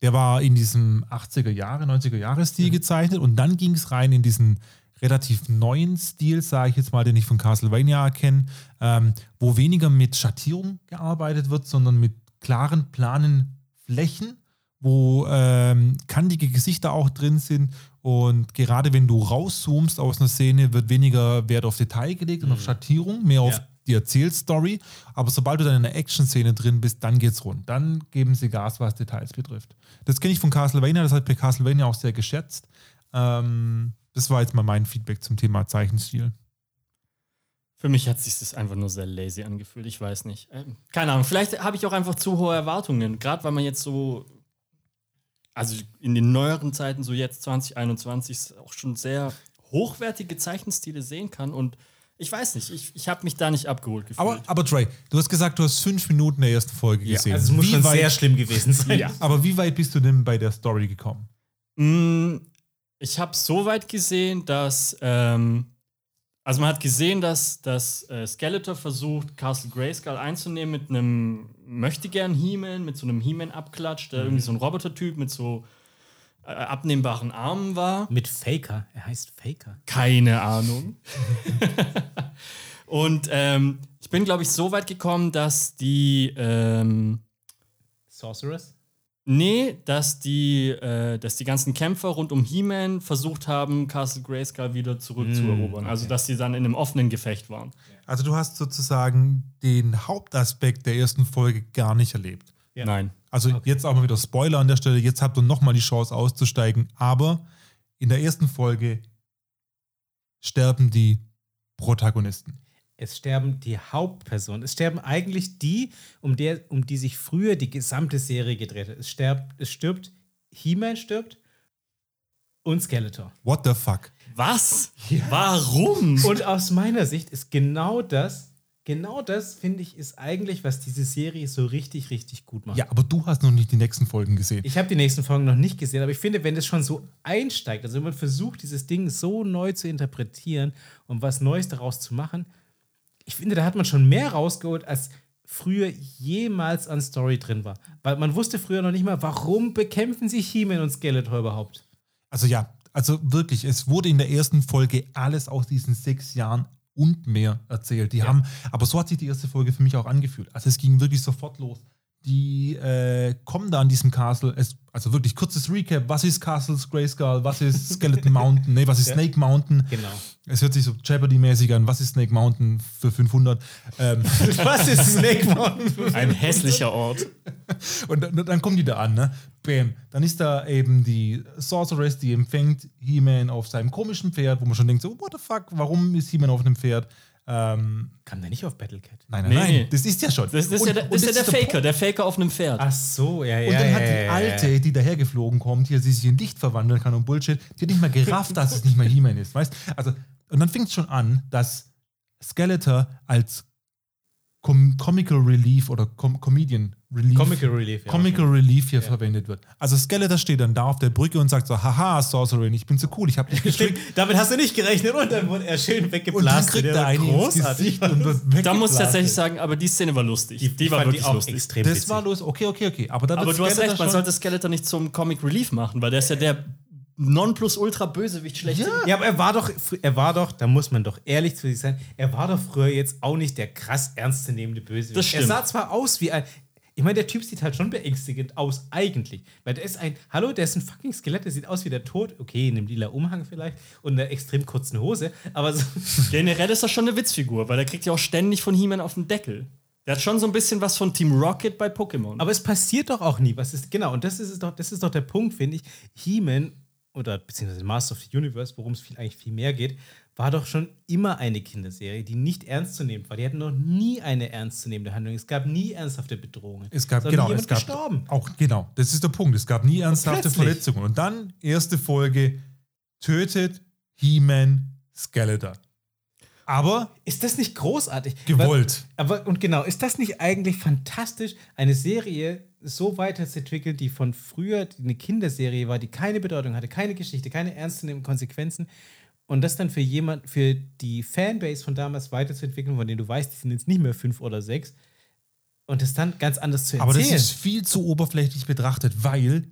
der war in diesem 80er Jahre, 90er Jahre Stil gezeichnet und dann ging es rein in diesen relativ neuen Stil, sage ich jetzt mal, den ich von Castlevania erkenne, ähm, wo weniger mit Schattierung gearbeitet wird, sondern mit klaren, planen Flächen wo ähm, kantige Gesichter auch drin sind. Und gerade wenn du rauszoomst aus einer Szene, wird weniger Wert auf Detail gelegt und auf Schattierung, mehr auf Ja. Die Erzählstory. Aber sobald du dann in einer Action-Szene drin bist, dann geht's rund. Dann geben sie Gas, was Details betrifft. Das kenne ich von Castlevania, das ich bei Castlevania auch sehr geschätzt. Ähm, das war jetzt mal mein Feedback zum Thema Zeichenstil. Für mich hat sich das einfach nur sehr lazy angefühlt. Ich weiß nicht. Ähm, keine Ahnung. Vielleicht habe ich auch einfach zu hohe Erwartungen. Gerade weil man jetzt so, also in den neueren Zeiten, so jetzt 2021, auch schon sehr hochwertige Zeichenstile sehen kann. Und ich weiß nicht, ich, ich habe mich da nicht abgeholt gefühlt. Aber, aber Trey, du hast gesagt, du hast fünf Minuten der ersten Folge gesehen. Also es muss Wie schon weit- sehr schlimm gewesen sein. Ja. Aber wie weit bist du denn bei der Story gekommen? Mm, Ich habe so weit gesehen, dass ähm, also man hat gesehen, dass, dass äh, Skeletor versucht, Castle Grayskull einzunehmen mit einem möchtegern He-Man, mit so einem He-Man-Abklatsch, der irgendwie so ein Robotertyp mit so abnehmbaren Armen war. Mit Faker. Er heißt Faker. Keine Ahnung. Und ähm, ich bin, glaube ich, so weit gekommen, dass die ähm, Sorceress? Nee, dass die, äh, dass die ganzen Kämpfer rund um He-Man versucht haben, Castle Grayskull wieder zurückzuerobern. Also, dass sie dann in einem offenen Gefecht waren. Also du hast sozusagen den Hauptaspekt der ersten Folge gar nicht erlebt. Ja. Nein. Also jetzt auch mal wieder Spoiler an der Stelle. Jetzt habt ihr nochmal die Chance auszusteigen. Aber in der ersten Folge sterben die Protagonisten. Es sterben die Hauptpersonen. Es sterben eigentlich die, um, der, um die sich früher die gesamte Serie gedreht hat. Es, sterbt, es stirbt, He-Man stirbt und Skeletor. What the fuck? Was? Warum? Und aus meiner Sicht ist genau das, genau das, finde ich, ist eigentlich, was diese Serie so richtig, richtig gut macht. Ja, aber du hast noch nicht die nächsten Folgen gesehen. Ich habe die nächsten Folgen noch nicht gesehen, aber ich finde, wenn das schon so einsteigt, also wenn man versucht, dieses Ding so neu zu interpretieren und was Neues daraus zu machen, ich finde, da hat man schon mehr rausgeholt, als früher jemals an Story drin war. Weil man wusste früher noch nicht mal, warum bekämpfen sich He-Man und Skeletor überhaupt. Also ja, also wirklich, es wurde in der ersten Folge alles aus diesen sechs Jahren und mehr erzählt. Die haben, aber so hat sich die erste Folge für mich auch angefühlt. Also es ging wirklich sofort los. Die äh, kommen da an diesem Castle. Es, also wirklich kurzes Recap. Was ist Castles Grayskull? Was ist Skeleton Mountain? Nee, was ist Snake Mountain? Genau. Es hört sich so Jeopardy-mäßig an. Was ist Snake Mountain für 500? Ähm, Was ist Snake Mountain? Ein hässlicher Ort. Und dann, dann kommen die da an, ne? Bam. Dann ist da eben die Sorceress, die empfängt He-Man auf seinem komischen Pferd, wo man schon denkt, so, what the fuck, warum ist He-Man auf einem Pferd? Ähm, Kam der nicht auf Battlecat? nein, nein, Nee, nein, nee. das ist ja schon. Das, das ist Und- ja der, und das ist ja der der Faker, Punkt. der Faker auf einem Pferd. Ach so, ja, ja. Und dann ja, hat die ja, ja, Alte, die dahergeflogen kommt, hier, die sich in Licht verwandeln kann und Bullshit, die hat nicht mal gerafft, dass es nicht mehr He-Man ist, weißt? Also, und dann fängt es schon an, dass Skeletor als Com Comical Relief oder Com Comedian Relief Comical Relief, ja. Comical Relief hier verwendet wird. Also Skeletor steht dann da auf der Brücke und sagt so, haha, Sorcerin, ich bin so cool, ich habe dich gestrickt. Damit hast du nicht gerechnet und dann wurde er schön Und dann weggeblasen. kriegt er einen großartig. Da muss ich tatsächlich sagen, aber die Szene war lustig. Die, Ich war wirklich auch lustig. extrem Das witzig. war los, okay, okay, okay. Aber, dann Aber du hast recht, man sollte Skeletor nicht zum Comic Relief machen, weil der ist ja der Nonplusultra-Bösewicht schlecht. Ja, aber er war doch, er war doch, da muss man doch ehrlich zu sich sein, er war doch früher jetzt auch nicht der krass ernstzunehmende Bösewicht. Das stimmt. Er sah zwar aus wie ein, ich meine, der Typ sieht halt schon beängstigend aus, eigentlich. Weil der ist ein, hallo, der ist ein fucking Skelett, der sieht aus wie der Tod, okay, in einem lila Umhang vielleicht und einer extrem kurzen Hose, aber so, Generell ist das schon eine Witzfigur, weil der kriegt ja auch ständig von He-Man auf den Deckel. Der hat schon so ein bisschen was von Team Rocket bei Pokémon. aber es passiert doch auch nie. Was ist, genau, und das ist doch, das ist doch der Punkt, finde ich. He-Man oder beziehungsweise Master of the Universe, worum es viel, eigentlich viel mehr geht, war doch schon immer eine Kinderserie, die nicht ernst zu nehmen war. Die hatten noch nie eine ernstzunehmende Handlung. Es gab nie ernsthafte Bedrohungen. Es gab, genau, es gab gestorben. auch, genau, das ist der Punkt. Es gab nie ernsthafte plötzlich. Verletzungen. Und dann, erste Folge, tötet He-Man Skeletor. Aber Ist das nicht großartig? gewollt. Aber und genau, ist das nicht eigentlich fantastisch, eine Serie so weiterzuentwickeln, die von früher eine Kinderserie war, die keine Bedeutung hatte, keine Geschichte, keine ernstzunehmenden Konsequenzen und das dann für jemand, für die Fanbase von damals weiterzuentwickeln, von denen du weißt, die sind jetzt nicht mehr fünf oder sechs und das dann ganz anders zu Aber erzählen. das ist viel zu oberflächlich betrachtet, weil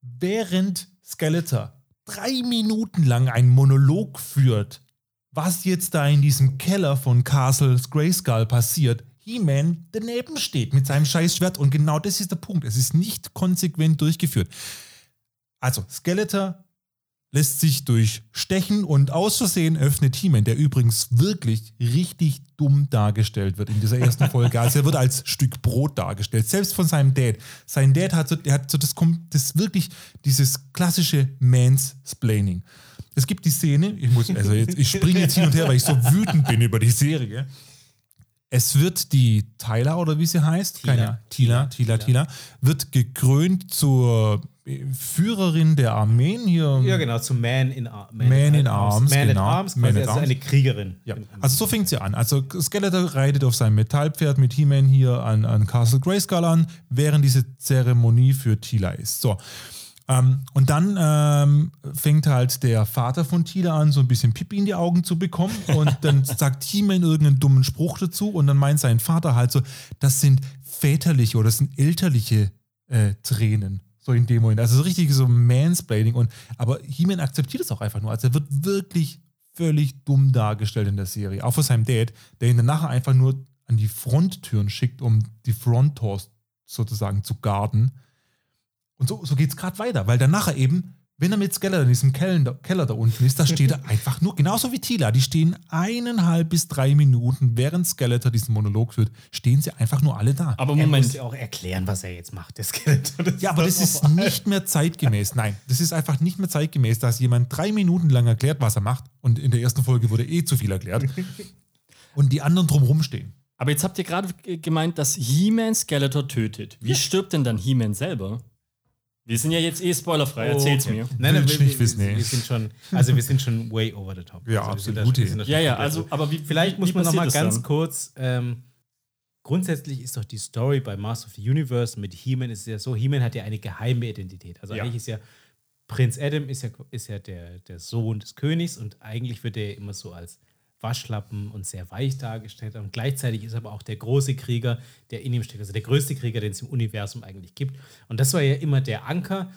während Skeletor drei Minuten lang einen Monolog führt, was jetzt da in diesem Keller von Castles Grayskull passiert, He-Man daneben steht mit seinem scheiß Schwert und genau das ist der Punkt. Es ist nicht konsequent durchgeführt. Also, Skeletor lässt sich durchstechen und aus Versehen öffnet He-Man, der übrigens wirklich richtig dumm dargestellt wird in dieser ersten Folge. Also er wird als Stück Brot dargestellt, selbst von seinem Dad. Sein Dad hat so, der hat so das, das wirklich, dieses klassische Mansplaining. Es gibt die Szene, ich muss, also jetzt, ich springe jetzt hin und her, weil ich so wütend bin über die Serie. Es wird die Tyler oder wie sie heißt, Tila. keine Tila, Tila, Tila, wird gekrönt zur äh, Führerin der Armeen hier. ja, genau, zu Man in, Ar Man in Arms, Man genau. at Arms, Man at also Arms. eine Kriegerin. Ja, also so fängt sie an. Also Skeletor reitet auf seinem Metallpferd mit He-Man hier an, an Castle Grayskull an, während diese Zeremonie für Tila ist. So. Ähm, und dann ähm, fängt halt der Vater von Tila an, so ein bisschen Pipi in die Augen zu bekommen. Und dann sagt He-Man irgendeinen dummen Spruch dazu. Und dann meint sein Vater halt so, das sind väterliche oder das sind elterliche äh, Tränen. So in dem Moment. Also so richtig so Mansplaining. Und, aber He-Man akzeptiert es auch einfach nur. Also er wird wirklich völlig dumm dargestellt in der Serie. Auch von seinem Dad, der ihn dann nachher einfach nur an die Fronttüren schickt, um die Front Doors sozusagen zu garden. Und so, so geht es gerade weiter, weil dann nachher eben, wenn er mit Skeletor in diesem Keller, Keller da unten ist, da steht er einfach nur, genauso wie Tila, die stehen eineinhalb bis drei Minuten, während Skeletor diesen Monolog führt, stehen sie einfach nur alle da. Aber Er Moment, muss ja auch erklären, was er jetzt macht, der Skeletor. Ja, aber das ist nicht mehr zeitgemäß. Nein, das ist einfach nicht mehr zeitgemäß, dass jemand drei Minuten lang erklärt, was er macht. Und in der ersten Folge wurde eh zu viel erklärt. Und die anderen drumherum stehen. aber jetzt habt ihr gerade gemeint, dass He-Man Skeletor tötet. Wie stirbt denn dann He-Man selber? Wir sind ja jetzt eh spoilerfrei, erzähl's mir. Nein, nein, wir, ich nicht wir, wissen, wir sind schon, also wir sind schon way over the top. Ja, also absolut, schon Ja, ja, also, so. aber wie Vielleicht wie, muss wie man noch mal passiert das ganz dann? kurz. Ähm, grundsätzlich ist doch die Story bei Master of the Universe mit He-Man ist ja so: He-Man hat ja eine geheime Identität. Also Ja. eigentlich ist ja Prinz Adam ist ja, ist ja der, der Sohn des Königs und eigentlich wird er immer so als Waschlappen und sehr weich dargestellt. Und gleichzeitig ist er aber auch der große Krieger, der in ihm steckt, also der größte Krieger, den es im Universum eigentlich gibt. Und das war ja immer der Anker,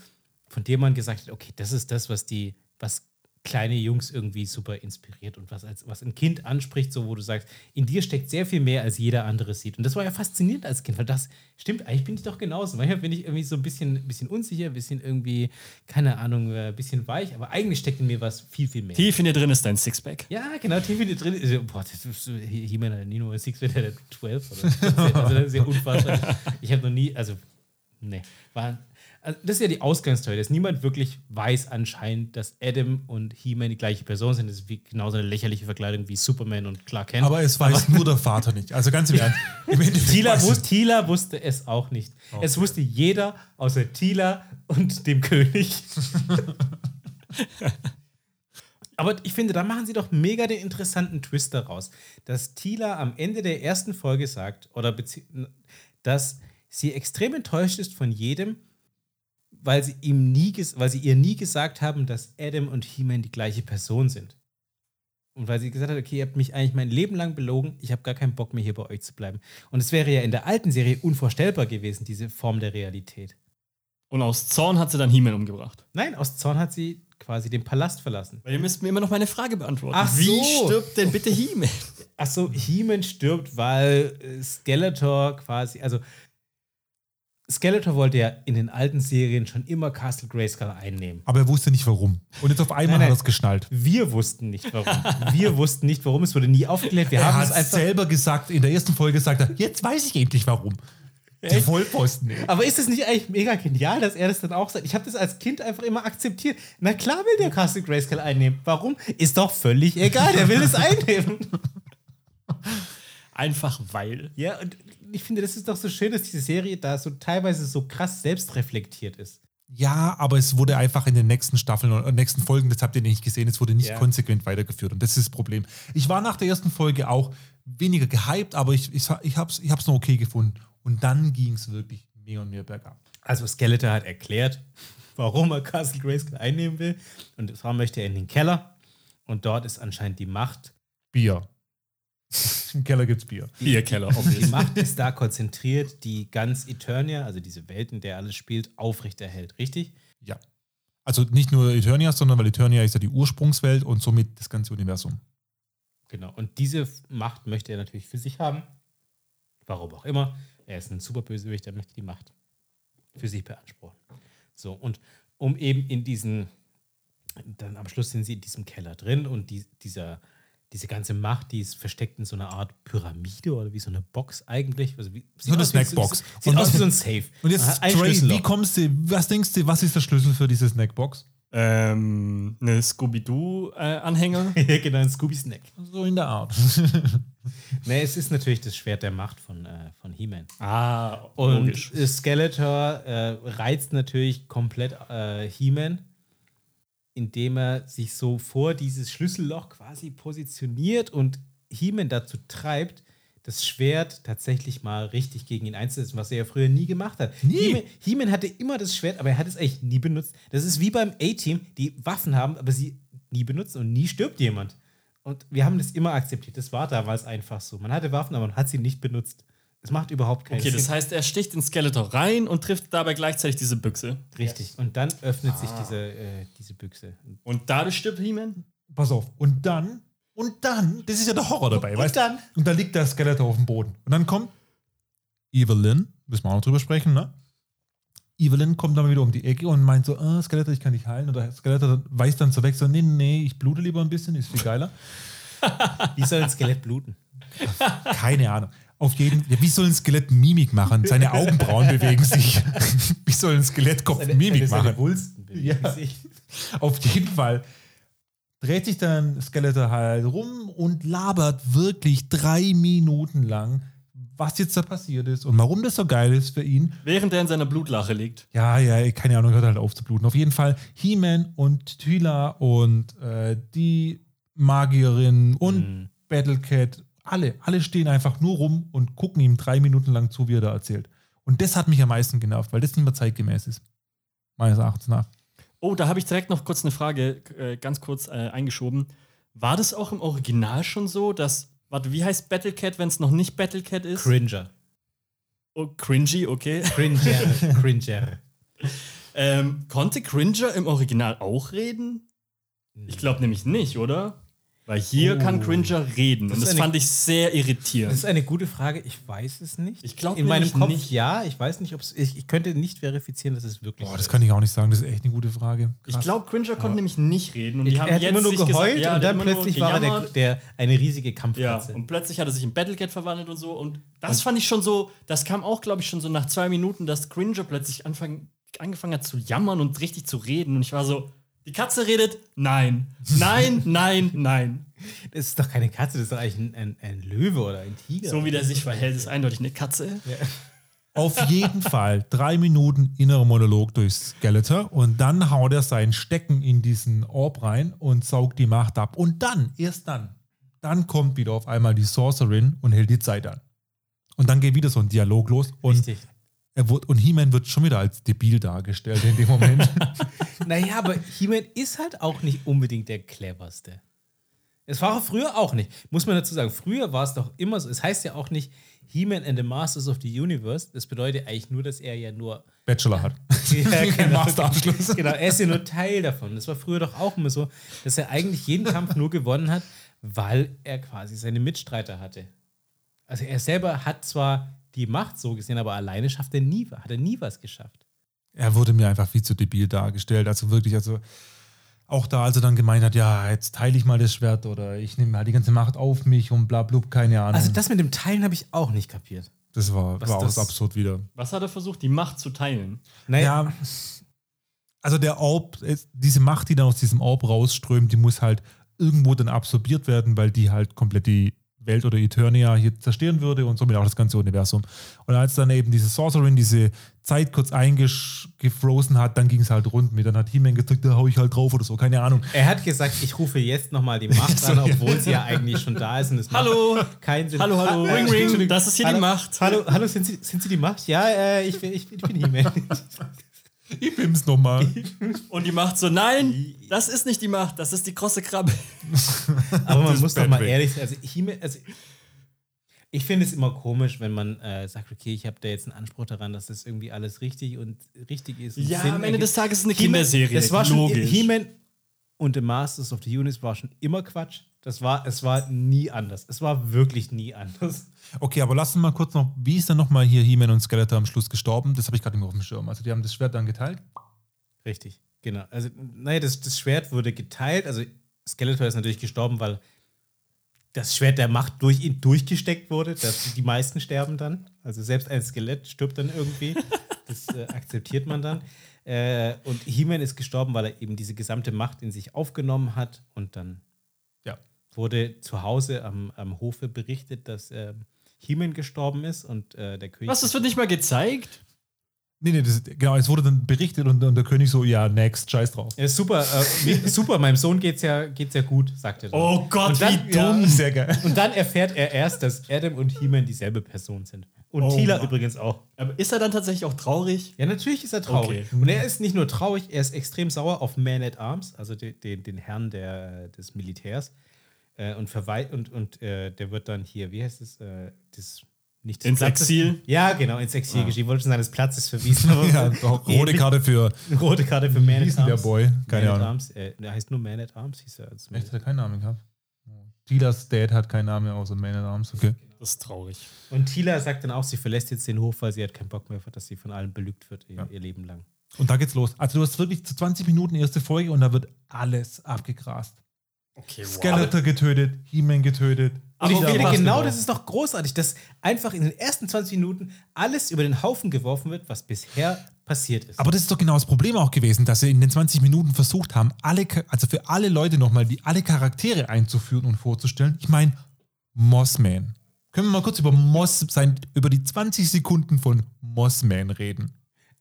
von dem man gesagt hat, okay, das ist das, was die, was kleine Jungs irgendwie super inspiriert und was, als, was ein Kind anspricht, so wo du sagst, in dir steckt sehr viel mehr, als jeder andere sieht. Und das war ja faszinierend als Kind, weil das stimmt, eigentlich bin ich doch genauso. Manchmal bin ich irgendwie so ein bisschen, ein bisschen unsicher, ein bisschen irgendwie, keine Ahnung, äh, ein bisschen weich, aber eigentlich steckt in mir was viel, viel mehr. Tief in dir drin ist dein Sixpack. Ja, genau, tief in dir drin. Also, boah, das ist He-Man hat nie nur ein Six, der 12 oder so. Also das ist ja unfassbar. Ich habe noch nie, also, nee. War, also das ist ja die Ausgangsstory, dass niemand wirklich weiß anscheinend, dass Adam und He-Man die gleiche Person sind. Das ist wie genauso eine lächerliche Verkleidung wie Superman und Clark Kent. Aber es weiß nur der Vater nicht. Also ganz im Ernst. Im Tila, wus Tila wusste es auch nicht. Es wusste jeder außer Tila und dem König. Aber ich finde, da machen sie doch mega den interessanten Twist daraus, dass Tila am Ende der ersten Folge sagt, oder dass sie extrem enttäuscht ist von jedem, weil sie ihm nie, ges- weil sie ihr nie gesagt haben, dass Adam und He-Man die gleiche Person sind. Und weil sie gesagt hat, okay, ihr habt mich eigentlich mein Leben lang belogen, ich habe gar keinen Bock mehr hier bei euch zu bleiben. Und es wäre ja in der alten Serie unvorstellbar gewesen, diese Form der Realität. Und aus Zorn hat sie dann He-Man umgebracht. Nein, aus Zorn hat sie quasi den Palast verlassen. Weil ihr müsst mir immer noch meine Frage beantworten. Ach Wie so. stirbt denn bitte He-Man? Achso, He-Man stirbt, weil Skeletor quasi, also Skeletor wollte ja in den alten Serien schon immer Castle Grayskull einnehmen. Aber er wusste nicht warum. Und jetzt auf einmal Nein, nein. hat er es geschnallt. Wir wussten nicht warum. Wir wussten nicht warum. Es wurde nie aufgeklärt. Wir Er haben hat es einfach. selber gesagt, in der ersten Folge sagt er, jetzt weiß ich endlich warum. Der Vollposten. ey. Aber ist es nicht eigentlich mega genial, dass er das dann auch sagt? Ich habe das als Kind einfach immer akzeptiert. Na klar will der Castle Grayskull einnehmen. Warum? Ist doch völlig egal. Der will es einnehmen. Einfach weil. Ja, und ich finde, das ist doch so schön, dass diese Serie da so teilweise so krass selbstreflektiert ist. Ja, aber es wurde einfach in den nächsten Staffeln oder nächsten Folgen, das habt ihr nicht gesehen, es wurde nicht Ja. konsequent weitergeführt. Und das ist das Problem. Ich war nach der ersten Folge auch weniger gehypt, aber ich, ich, ich habe es ich hab's noch okay gefunden. Und dann ging es wirklich mehr und mehr bergab. Also Skeletor hat erklärt, warum er Castle Grayskull einnehmen will. Und zwar möchte er in den Keller. Und dort ist anscheinend die Macht. Bier. Im Keller gibt's Bier. Bierkeller, Die. Macht ist da konzentriert, die ganz Eternia, also diese Welt, in der alles spielt, aufrechterhält. Richtig? Ja. Also nicht nur Eternia, sondern weil Eternia ist ja die Ursprungswelt und somit das ganze Universum. Genau. Und diese Macht möchte er natürlich für sich haben. Warum auch immer. Er ist ein Superbösewicht, er möchte die Macht für sich beanspruchen. So, und um eben in diesen, dann am Schluss sind sie in diesem Keller drin und die, dieser, diese ganze Macht, die ist versteckt in so einer Art Pyramide oder wie so eine Box eigentlich. Also wie, sieht So eine Snackbox. Sieht Und aus wie so ein Safe. Und jetzt, Trey, wie kommst du, was denkst du, was ist der Schlüssel für diese Snackbox? ähm, eine Scooby-Doo-Anhänger. ja, genau, ein Scooby-Snack. So in der Art. Nee, es ist natürlich das Schwert der Macht von, äh, von He-Man. ah, Und logisch. Skeletor äh, reizt natürlich komplett äh, He-Man, indem er sich so vor dieses Schlüsselloch quasi positioniert und He-Man dazu treibt, das Schwert tatsächlich mal richtig gegen ihn einzusetzen, was er ja früher nie gemacht hat. Nie. He-Man hatte immer das Schwert, aber er hat es eigentlich nie benutzt. Das ist wie beim A-Team, die Waffen haben, aber sie nie benutzen und nie stirbt jemand. Und wir haben das immer akzeptiert. Das war damals einfach so. Man hatte Waffen, aber man hat sie nicht benutzt. Es macht überhaupt keinen Okay, Sinn. das heißt, er sticht in Skeletor rein und trifft dabei gleichzeitig diese Büchse. Richtig. Und dann öffnet sich diese, äh, diese Büchse. Und dadurch stirbt He-Man? Pass auf. Und dann, und dann, das ist ja der Horror dabei, Und weißt du? dann? Und da liegt der Skeletor auf dem Boden. Und dann kommt Evelyn, müssen wir auch noch drüber sprechen, ne? Evelyn kommt dann wieder um die Ecke und meint so, ah, Skeletor, ich kann dich heilen. Und der Skeletor weist dann so weg, so, nee, nee, ich blute lieber ein bisschen, ist viel geiler. Wie soll ein Skelett bluten? Keine Ahnung. Auf jeden ja, wie soll ein Skelett Mimik machen? Seine Augenbrauen bewegen sich. wie soll ein Skelettkopf Mimik seine machen? Wulsten bewegen Ja. sich. Auf jeden Fall dreht sich dann Skeletor halt rum und labert wirklich drei Minuten lang, was jetzt da passiert ist und warum das so geil ist für ihn. Während er in seiner Blutlache liegt. Ja, ja, keine Ahnung, hört halt auf zu bluten. Auf jeden Fall He-Man und Thyla und äh, die Magierin und Battlecat, alle, alle stehen einfach nur rum und gucken ihm drei Minuten lang zu, wie er da erzählt. Und das hat mich am meisten genervt, weil das nicht mehr zeitgemäß ist. Meines Erachtens nach. Oh, da habe ich direkt noch kurz eine Frage, äh, ganz kurz äh, eingeschoben. War das auch im Original schon so, dass, warte, wie heißt Battlecat, wenn es noch nicht Battlecat ist? Cringer. oh, cringy, okay. Cringer. Cringer. Ähm, konnte Cringer im Original auch reden? Ich glaube nämlich nicht, oder? Weil hier Oh. kann Cringer reden. Das und das eine- fand ich sehr irritierend. Das ist eine gute Frage. Ich weiß es nicht. Ich glaub In meinem Kopf nicht. ja. Ich weiß nicht, ob es. Ich, ich könnte nicht verifizieren, dass es wirklich Boah, das ist. kann ich auch nicht sagen. Das ist echt eine gute Frage. ich Krass. glaube, Cringer konnte nämlich nicht reden. Und die haben er hat jetzt immer nur geheult gesagt, ja, und dann plötzlich war er der, der, eine riesige Ja, Kampfkatze. und plötzlich hat er sich in Battlecat verwandelt und so. Und das fand ich schon so, das kam auch, glaube ich, schon so nach zwei Minuten, dass Cringer plötzlich anfang, angefangen hat zu jammern und richtig zu reden. Und ich war so, die Katze redet? Nein. Nein, nein, nein. Das ist doch keine Katze, das ist doch eigentlich ein, ein, ein Löwe oder ein Tiger. So wie der sich verhält, ist eindeutig eine Katze. Auf jeden Fall drei Minuten innerer Monolog durch Skeletor und dann haut er seinen Stecken in diesen Orb rein und saugt die Macht ab. Und dann, erst dann, dann kommt wieder auf einmal die Sorcerin und hält die Zeit an. Und dann geht wieder so ein Dialog los und, Richtig. er wird, und He-Man wird schon wieder als debil dargestellt in dem Moment. Naja, aber He-Man ist halt auch nicht unbedingt der cleverste. Es war er früher auch nicht. Muss man dazu sagen, früher war es doch immer so. Es heißt ja auch nicht He-Man and the Masters of the Universe. Das bedeutet eigentlich nur, dass er ja nur. Bachelor hat. Ja, genau. Masterabschluss. genau, er ist ja nur Teil davon. Das war früher doch auch immer so, dass er eigentlich jeden Kampf nur gewonnen hat, weil er quasi seine Mitstreiter hatte. Also er selber hat zwar die Macht so gesehen, aber alleine schafft er nie, hat er nie was geschafft. Er wurde mir einfach viel zu debil dargestellt. Also wirklich, also auch da, als er dann gemeint hat, ja, jetzt teile ich mal das Schwert oder ich nehme halt die ganze Macht auf mich und bla blub, keine Ahnung. Also das mit dem Teilen habe ich auch nicht kapiert. das war, was war auch absurd wieder. Was hat er versucht, die Macht zu teilen? Naja, Ja, also der Orb, es- diese Macht, die dann aus diesem Orb rausströmt, die muss halt irgendwo dann absorbiert werden, weil die halt komplett die Welt oder Eternia hier zerstören würde und somit auch das ganze Universum. Und als dann eben diese Sorcerin diese Zeit kurz eingefrozen hat, dann ging es halt rund mit. Dann hat He-Man gesagt, da hau ich halt drauf oder so, keine Ahnung. Er hat gesagt, ich rufe jetzt nochmal die Macht an, obwohl sie ja eigentlich schon da ist. Und es macht Hallo. keinen Sinn. Hallo, hallo, äh, ring, ring, das ist hier die hallo, Macht. Hallo, hallo sind, sie, sind Sie die Macht? Ja, äh, ich, bin- ich, ich bin He-Man. Ich bin's nochmal. Und die Macht so, nein, das ist nicht die Macht, das ist die krosse Krabbe. Aber man muss doch mal ehrlich sein. Also, He-Man- also ich finde es immer komisch, wenn man äh, sagt, okay, ich habe da jetzt einen Anspruch daran, dass das irgendwie alles richtig und richtig ist. und Ja, Sinn am Ende des Tages ist es eine Kinderserie. Das war schon logisch. He-Man und The Masters of the Universe war schon immer Quatsch. Das war, es war nie anders. Es war wirklich nie anders. Okay, aber lass uns mal kurz noch, wie ist dann nochmal hier He-Man und Skeletor am Schluss gestorben? Das habe ich gerade nicht mehr auf dem Schirm. Also die haben das Schwert dann geteilt. Richtig, genau. Also, naja, das, das Schwert wurde geteilt. Also, Skeletor ist natürlich gestorben, weil das Schwert der Macht durch ihn durchgesteckt wurde. Das, die meisten sterben dann. Also, selbst ein Skelett stirbt dann irgendwie. Das äh, akzeptiert man dann. Äh, und He-Man ist gestorben, weil er eben diese gesamte Macht in sich aufgenommen hat. Und dann. Wurde zu Hause am, am Hofe berichtet, dass ähm, He-Man gestorben ist und äh, der König. Was, das wird nicht mal gezeigt? Nee, nee, das, genau, es wurde dann berichtet und, und der König so, ja, next, scheiß drauf. Ja, super, äh, super, meinem Sohn geht's ja, geht's ja gut, sagt er dann. Oh Gott, dann- wie dumm. ja. Sehr geil. Und dann erfährt er erst, dass Adam und He-Man dieselbe Person sind. Und Oh Tila übrigens auch. Aber ist er dann tatsächlich auch traurig? Ja, natürlich ist er traurig. Okay. Und er ist nicht nur traurig, er ist extrem sauer auf Man at Arms, also den, den, den Herrn der, des Militärs. Äh, und verwei und, und äh, der wird dann hier, wie heißt es? Äh, das, nicht Ins Platzes- Exil? Ja, genau, ins Exil geschrieben. Ich wollte schon seines Platzes verwiesen. Ja, rote Karte für, Rote Karte für Man at Arms. der Boy? Keine Man Ahnung. Arms. Äh, der heißt nur Man at Arms, hieß er. als Echt, hat er keinen Namen gehabt? Dealers Dad hat keinen Namen außer Man at Arms, okay. Das ist traurig. Und Tila sagt dann auch, sie verlässt jetzt den Hof, weil sie hat keinen Bock mehr, dass sie von allen belügt wird ihr, ihr Leben lang. Und da geht's los. Also du hast wirklich zu 20 Minuten erste Folge und da wird alles abgegrast. Okay, Skeletor getötet, He-Man getötet. Und ich Aber finde, genau das ist doch großartig, dass einfach in den ersten 20 Minuten alles über den Haufen geworfen wird, was bisher passiert ist. Aber das ist doch genau das Problem auch gewesen, dass sie in den 20 Minuten versucht haben, alle, also für alle Leute nochmal die alle Charaktere einzuführen und vorzustellen. Ich meine, Mossman. Können wir mal kurz über Moss sein, über die 20 Sekunden von Mossman reden?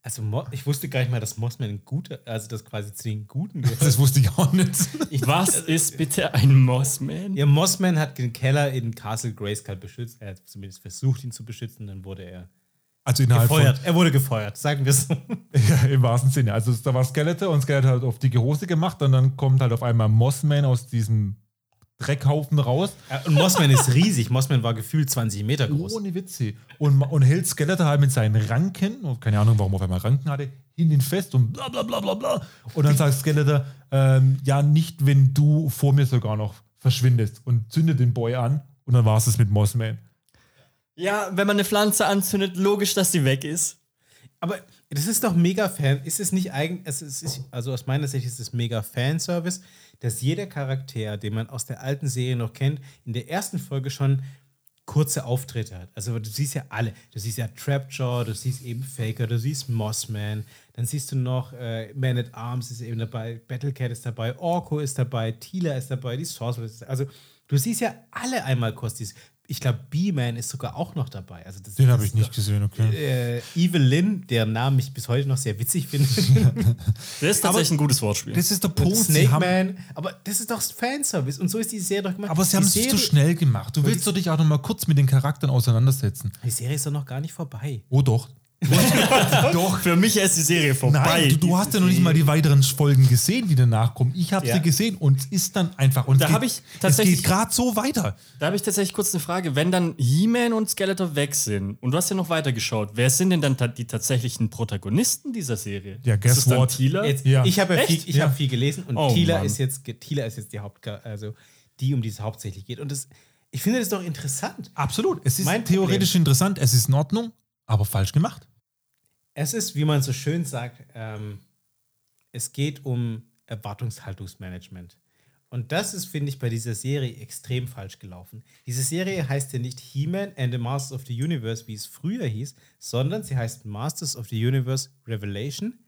Also Mo ich wusste gar nicht mal, dass Mossman ein guter, also das quasi zu den Guten gehört. Das wusste ich auch nicht. Was ist bitte ein Mossman? Ja, Mossman hat den Keller in Castle Grayskull beschützt. Er hat zumindest versucht, ihn zu beschützen. Dann wurde er Also innerhalb gefeuert. Er wurde gefeuert, sagen wir es so. von, ja, im wahrsten Sinne. Also da war Skeletor und Skeletor hat auf dicke Hose gemacht und dann kommt halt auf einmal Mossman aus diesem Dreckhaufen raus. Ja, Und Mossman ist riesig. Mossman war gefühlt 20 Meter groß. Ohne Witze. Und, und hält Skeletor halt mit seinen Ranken, und keine Ahnung, warum er auf einmal Ranken hatte, hin ihn fest und bla bla bla bla bla. Und dann sagt Skeletor, ähm, ja, nicht, wenn du vor mir sogar noch verschwindest und zündet den Boy an. Und dann war es es mit Mossman. Ja, wenn man eine Pflanze anzündet, logisch, dass sie weg ist. Aber das ist doch mega Fan. Ist es nicht eigentlich, es ist, also aus meiner Sicht ist es mega Fanservice, dass jeder Charakter, den man aus der alten Serie noch kennt, in der ersten Folge schon kurze Auftritte hat. Also du siehst ja alle. Du siehst ja Trapjaw, du siehst eben Faker, du siehst Mossman, dann siehst du noch äh, Man at Arms ist eben dabei, Battlecat ist dabei, Orko ist dabei, Tila ist dabei, die Sorcerer ist dabei. Also du siehst ja alle einmal kurz. Ich glaube, B-Man ist sogar auch noch dabei. Also das, Den habe ich nicht doch- gesehen, okay. äh, Evil Lynn, deren Namen ich bis heute noch sehr witzig finde. Das ist tatsächlich ein gutes Wortspiel. Das ist der Punkt. Sie Snake haben, Man. Aber das ist doch Fanservice. Und so ist die Serie doch gemacht. aber sie haben es zu schnell gemacht. Du willst doch dich auch noch mal kurz mit den Charakteren auseinandersetzen. Die Serie ist doch noch gar nicht vorbei. Oh doch. Doch, für mich ist die Serie vorbei. Nein, du, du hast ja noch nicht mal die weiteren Folgen gesehen, die danach kommen. Ich habe Ja. sie gesehen und es ist dann einfach. Und Da es geht- hab ich tatsächlich- Es geht gerade so weiter. Da habe ich tatsächlich kurz eine Frage. Wenn dann He-Man und Skeletor weg sind und du hast ja noch weiter geschaut, wer sind denn dann ta die tatsächlichen Protagonisten dieser Serie? Ja, guess ist what? Tila? Jetzt, Ja. Ich habe ja viel, ich Ja. hab viel gelesen und Oh, Tila, Mann. ist jetzt, Tila ist jetzt die Haupt, also die, um die es hauptsächlich geht. Und das, ich finde das doch interessant. Absolut. Es ist Mein theoretisch interessant, es ist in Ordnung, aber falsch gemacht. Es ist, wie man so schön sagt, ähm, es geht um Erwartungshaltungsmanagement. Und das ist, finde ich, bei dieser Serie extrem falsch gelaufen. Diese Serie heißt ja nicht He-Man and the Masters of the Universe, wie es früher hieß, sondern sie heißt Masters of the Universe Revelation.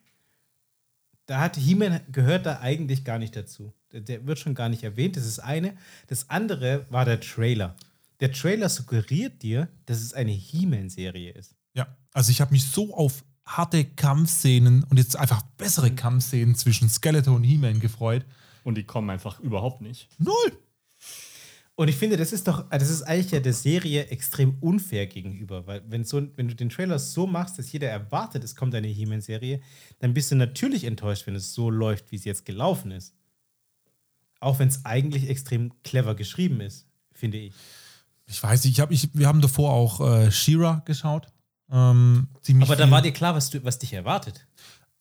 Da hat He-Man gehört da eigentlich gar nicht dazu. Der, der wird schon gar nicht erwähnt. Das ist eine. Das andere war der Trailer. Der Trailer suggeriert dir, dass es eine He-Man-Serie ist. Ja, also ich habe mich so auf harte Kampfszenen und jetzt einfach bessere Kampfszenen zwischen Skeletor und He-Man gefreut. Und die kommen einfach überhaupt nicht. Null. Und ich finde, das ist doch, das ist eigentlich ja der Serie extrem unfair gegenüber, weil wenn, so, wenn du den Trailer so machst, dass jeder erwartet, es kommt eine He-Man-Serie, dann bist du natürlich enttäuscht, wenn es so läuft, wie es jetzt gelaufen ist. Auch wenn es eigentlich extrem clever geschrieben ist, finde ich. Ich weiß nicht, ich hab, ich, wir haben davor auch äh, She-Ra geschaut. Ähm, Aber da war dir klar, was, du, was dich erwartet.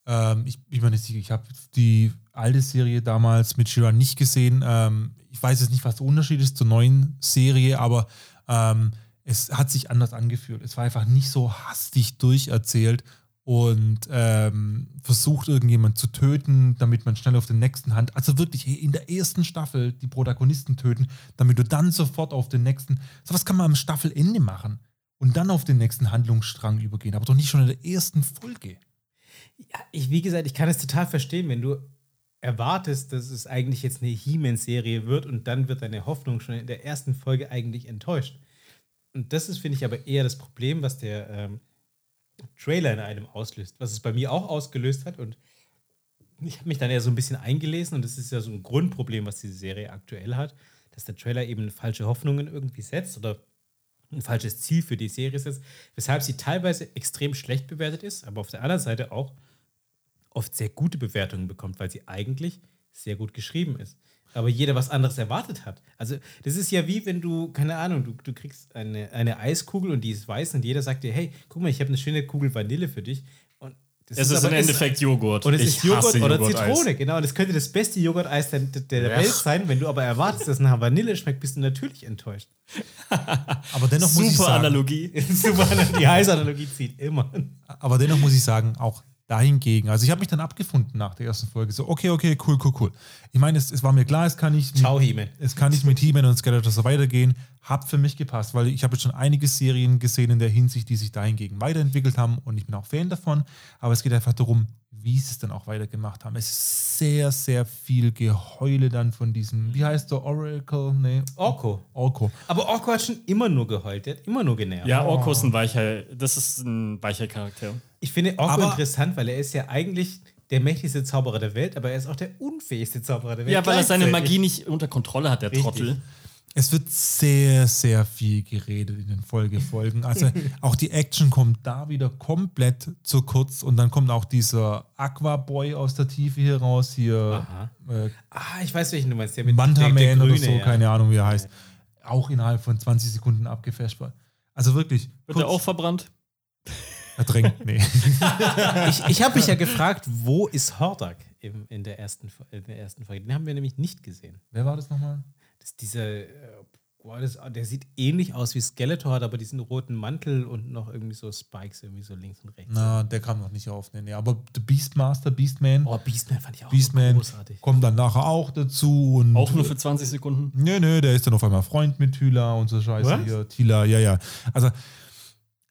Ähm, ich nicht sicher. Ich habe die alte Serie damals mit Shira nicht gesehen. Ähm, ich weiß jetzt nicht, was der Unterschied ist zur neuen Serie, aber ähm, es hat sich anders angefühlt. Es war einfach nicht so hastig durcherzählt und ähm, versucht, irgendjemand zu töten, damit man schnell auf den nächsten Hand. Also wirklich in der ersten Staffel die Protagonisten töten, damit du dann sofort auf den nächsten. Sowas kann man am Staffelende machen und dann auf den nächsten Handlungsstrang übergehen, aber doch nicht schon in der ersten Folge. Ja, ich, wie gesagt, ich kann es total verstehen, wenn du erwartest, dass es eigentlich jetzt eine He-Man-Serie wird und dann wird deine Hoffnung schon in der ersten Folge eigentlich enttäuscht. Und das ist, finde ich, aber eher das Problem, was der ähm, Trailer in einem auslöst, was es bei mir auch ausgelöst hat. Und ich habe mich dann ja so ein bisschen eingelesen und das ist ja so ein Grundproblem, was diese Serie aktuell hat, dass der Trailer eben falsche Hoffnungen irgendwie setzt oder ein falsches Ziel für die Serie setzt, weshalb sie teilweise extrem schlecht bewertet ist, aber auf der anderen Seite auch oft sehr gute Bewertungen bekommt, weil sie eigentlich sehr gut geschrieben ist. Aber jeder was anderes erwartet hat. Also, das ist ja wie wenn du, keine Ahnung, du, du kriegst eine, eine Eiskugel und die ist weiß und jeder sagt dir, hey, guck mal, ich habe eine schöne Kugel Vanille für dich. Das Es ist, aber- im Endeffekt Joghurt. Und es Ich ist Joghurt oder Joghurt-Eis. Zitrone, genau. Und es könnte das beste Joghurt-Eis der, der, der Ja. Welt sein. Wenn du aber erwartest, dass es nach Vanille schmeckt, bist du natürlich enttäuscht. Aber dennoch muss ich Super sagen, Analogie. Super, die Heißanalogie zieht immer. aber dennoch muss ich sagen, auch dahingegen. Also ich habe mich dann abgefunden nach der ersten Folge. So, okay, okay, cool, cool, cool. Ich meine, es, es war mir klar, es kann nicht. Ciao, He-Man. Es kann nicht mit He-Man und Skeletor so weitergehen. Hat für mich gepasst, weil ich habe jetzt schon einige Serien gesehen in der Hinsicht, die sich dahingegen weiterentwickelt haben und ich bin auch Fan davon. Aber es geht einfach darum, wie sie es dann auch weitergemacht haben. Es ist sehr, sehr viel Geheule dann von diesem, wie heißt der, Oracle? Nee, Orko. Orko. Aber Orko hat schon immer nur geheult, der hat immer nur genervt. Ja, Orko ist ein weicher, das ist ein weicher Charakter. Ich finde Orko Aber- interessant, weil er ist ja eigentlich der mächtigste Zauberer der Welt, aber er ist auch der unfähigste Zauberer der Welt. Ja, weil er seine. Magie nicht unter Kontrolle hat, der Richtig. Trottel. Es wird sehr, sehr viel geredet in den Folgefolgen. Also auch die Action kommt da wieder komplett zu kurz und dann kommt auch dieser Aquaboy aus der Tiefe hier raus, hier äh, Ah, ich weiß, welchen du meinst. Der mit Manta der- der Man oder Grüne, so, ja. keine Ahnung, wie er heißt. Auch innerhalb von 20 Sekunden abgefasht war. Also wirklich. Wird er auch verbrannt? Ertränkt? Nee. Ich, ich habe mich ja gefragt, wo ist Hordak im, in, der ersten, in der ersten Folge? Den haben wir nämlich nicht gesehen. Wer war das nochmal? Das ist dieser, äh, boah, das, der sieht ähnlich aus wie Skeletor, hat aber diesen roten Mantel und noch irgendwie so Spikes irgendwie so links und rechts. Na, der kam noch nicht auf. Nee, nee. Aber The Beastmaster, Beastman, Oh, Beastman fand ich auch Beastman großartig. kommt dann nachher auch dazu. Und Auch nur für 20 Sekunden. Nö, nö, der ist dann auf einmal Freund mit Tila und so Scheiße hier. Tila, ja, ja. Also,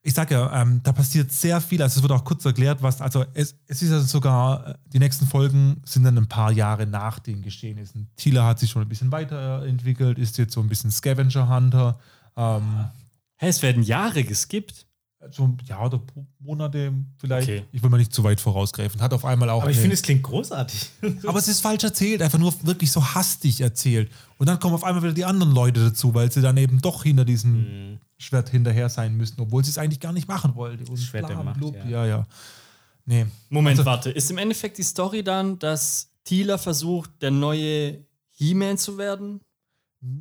ich sag ja, ähm, da passiert sehr viel. Also, es wird auch kurz erklärt, was. Also, es, es ist also sogar, äh, die nächsten Folgen sind dann ein paar Jahre nach den Geschehnissen. Tila hat sich schon ein bisschen weiterentwickelt, ist jetzt so ein bisschen Scavenger-Hunter. Ähm, Hä, es werden Jahre geskippt. So, ja, oder Monate vielleicht. Okay. Ich will mal nicht zu weit vorausgreifen. Hat auf einmal auch. Aber ich finde, es klingt großartig. aber es ist falsch erzählt, einfach nur wirklich so hastig erzählt. Und dann kommen auf einmal wieder die anderen Leute dazu, weil sie dann eben doch hinter diesem Schwert hinterher sein müssen, obwohl sie es eigentlich gar nicht machen wollten. Und Schwert der bla, Macht, blub, ja. ja, ja. Nee. Moment, warte. Ist im Endeffekt die Story dann, dass Tila versucht, der neue He-Man zu werden?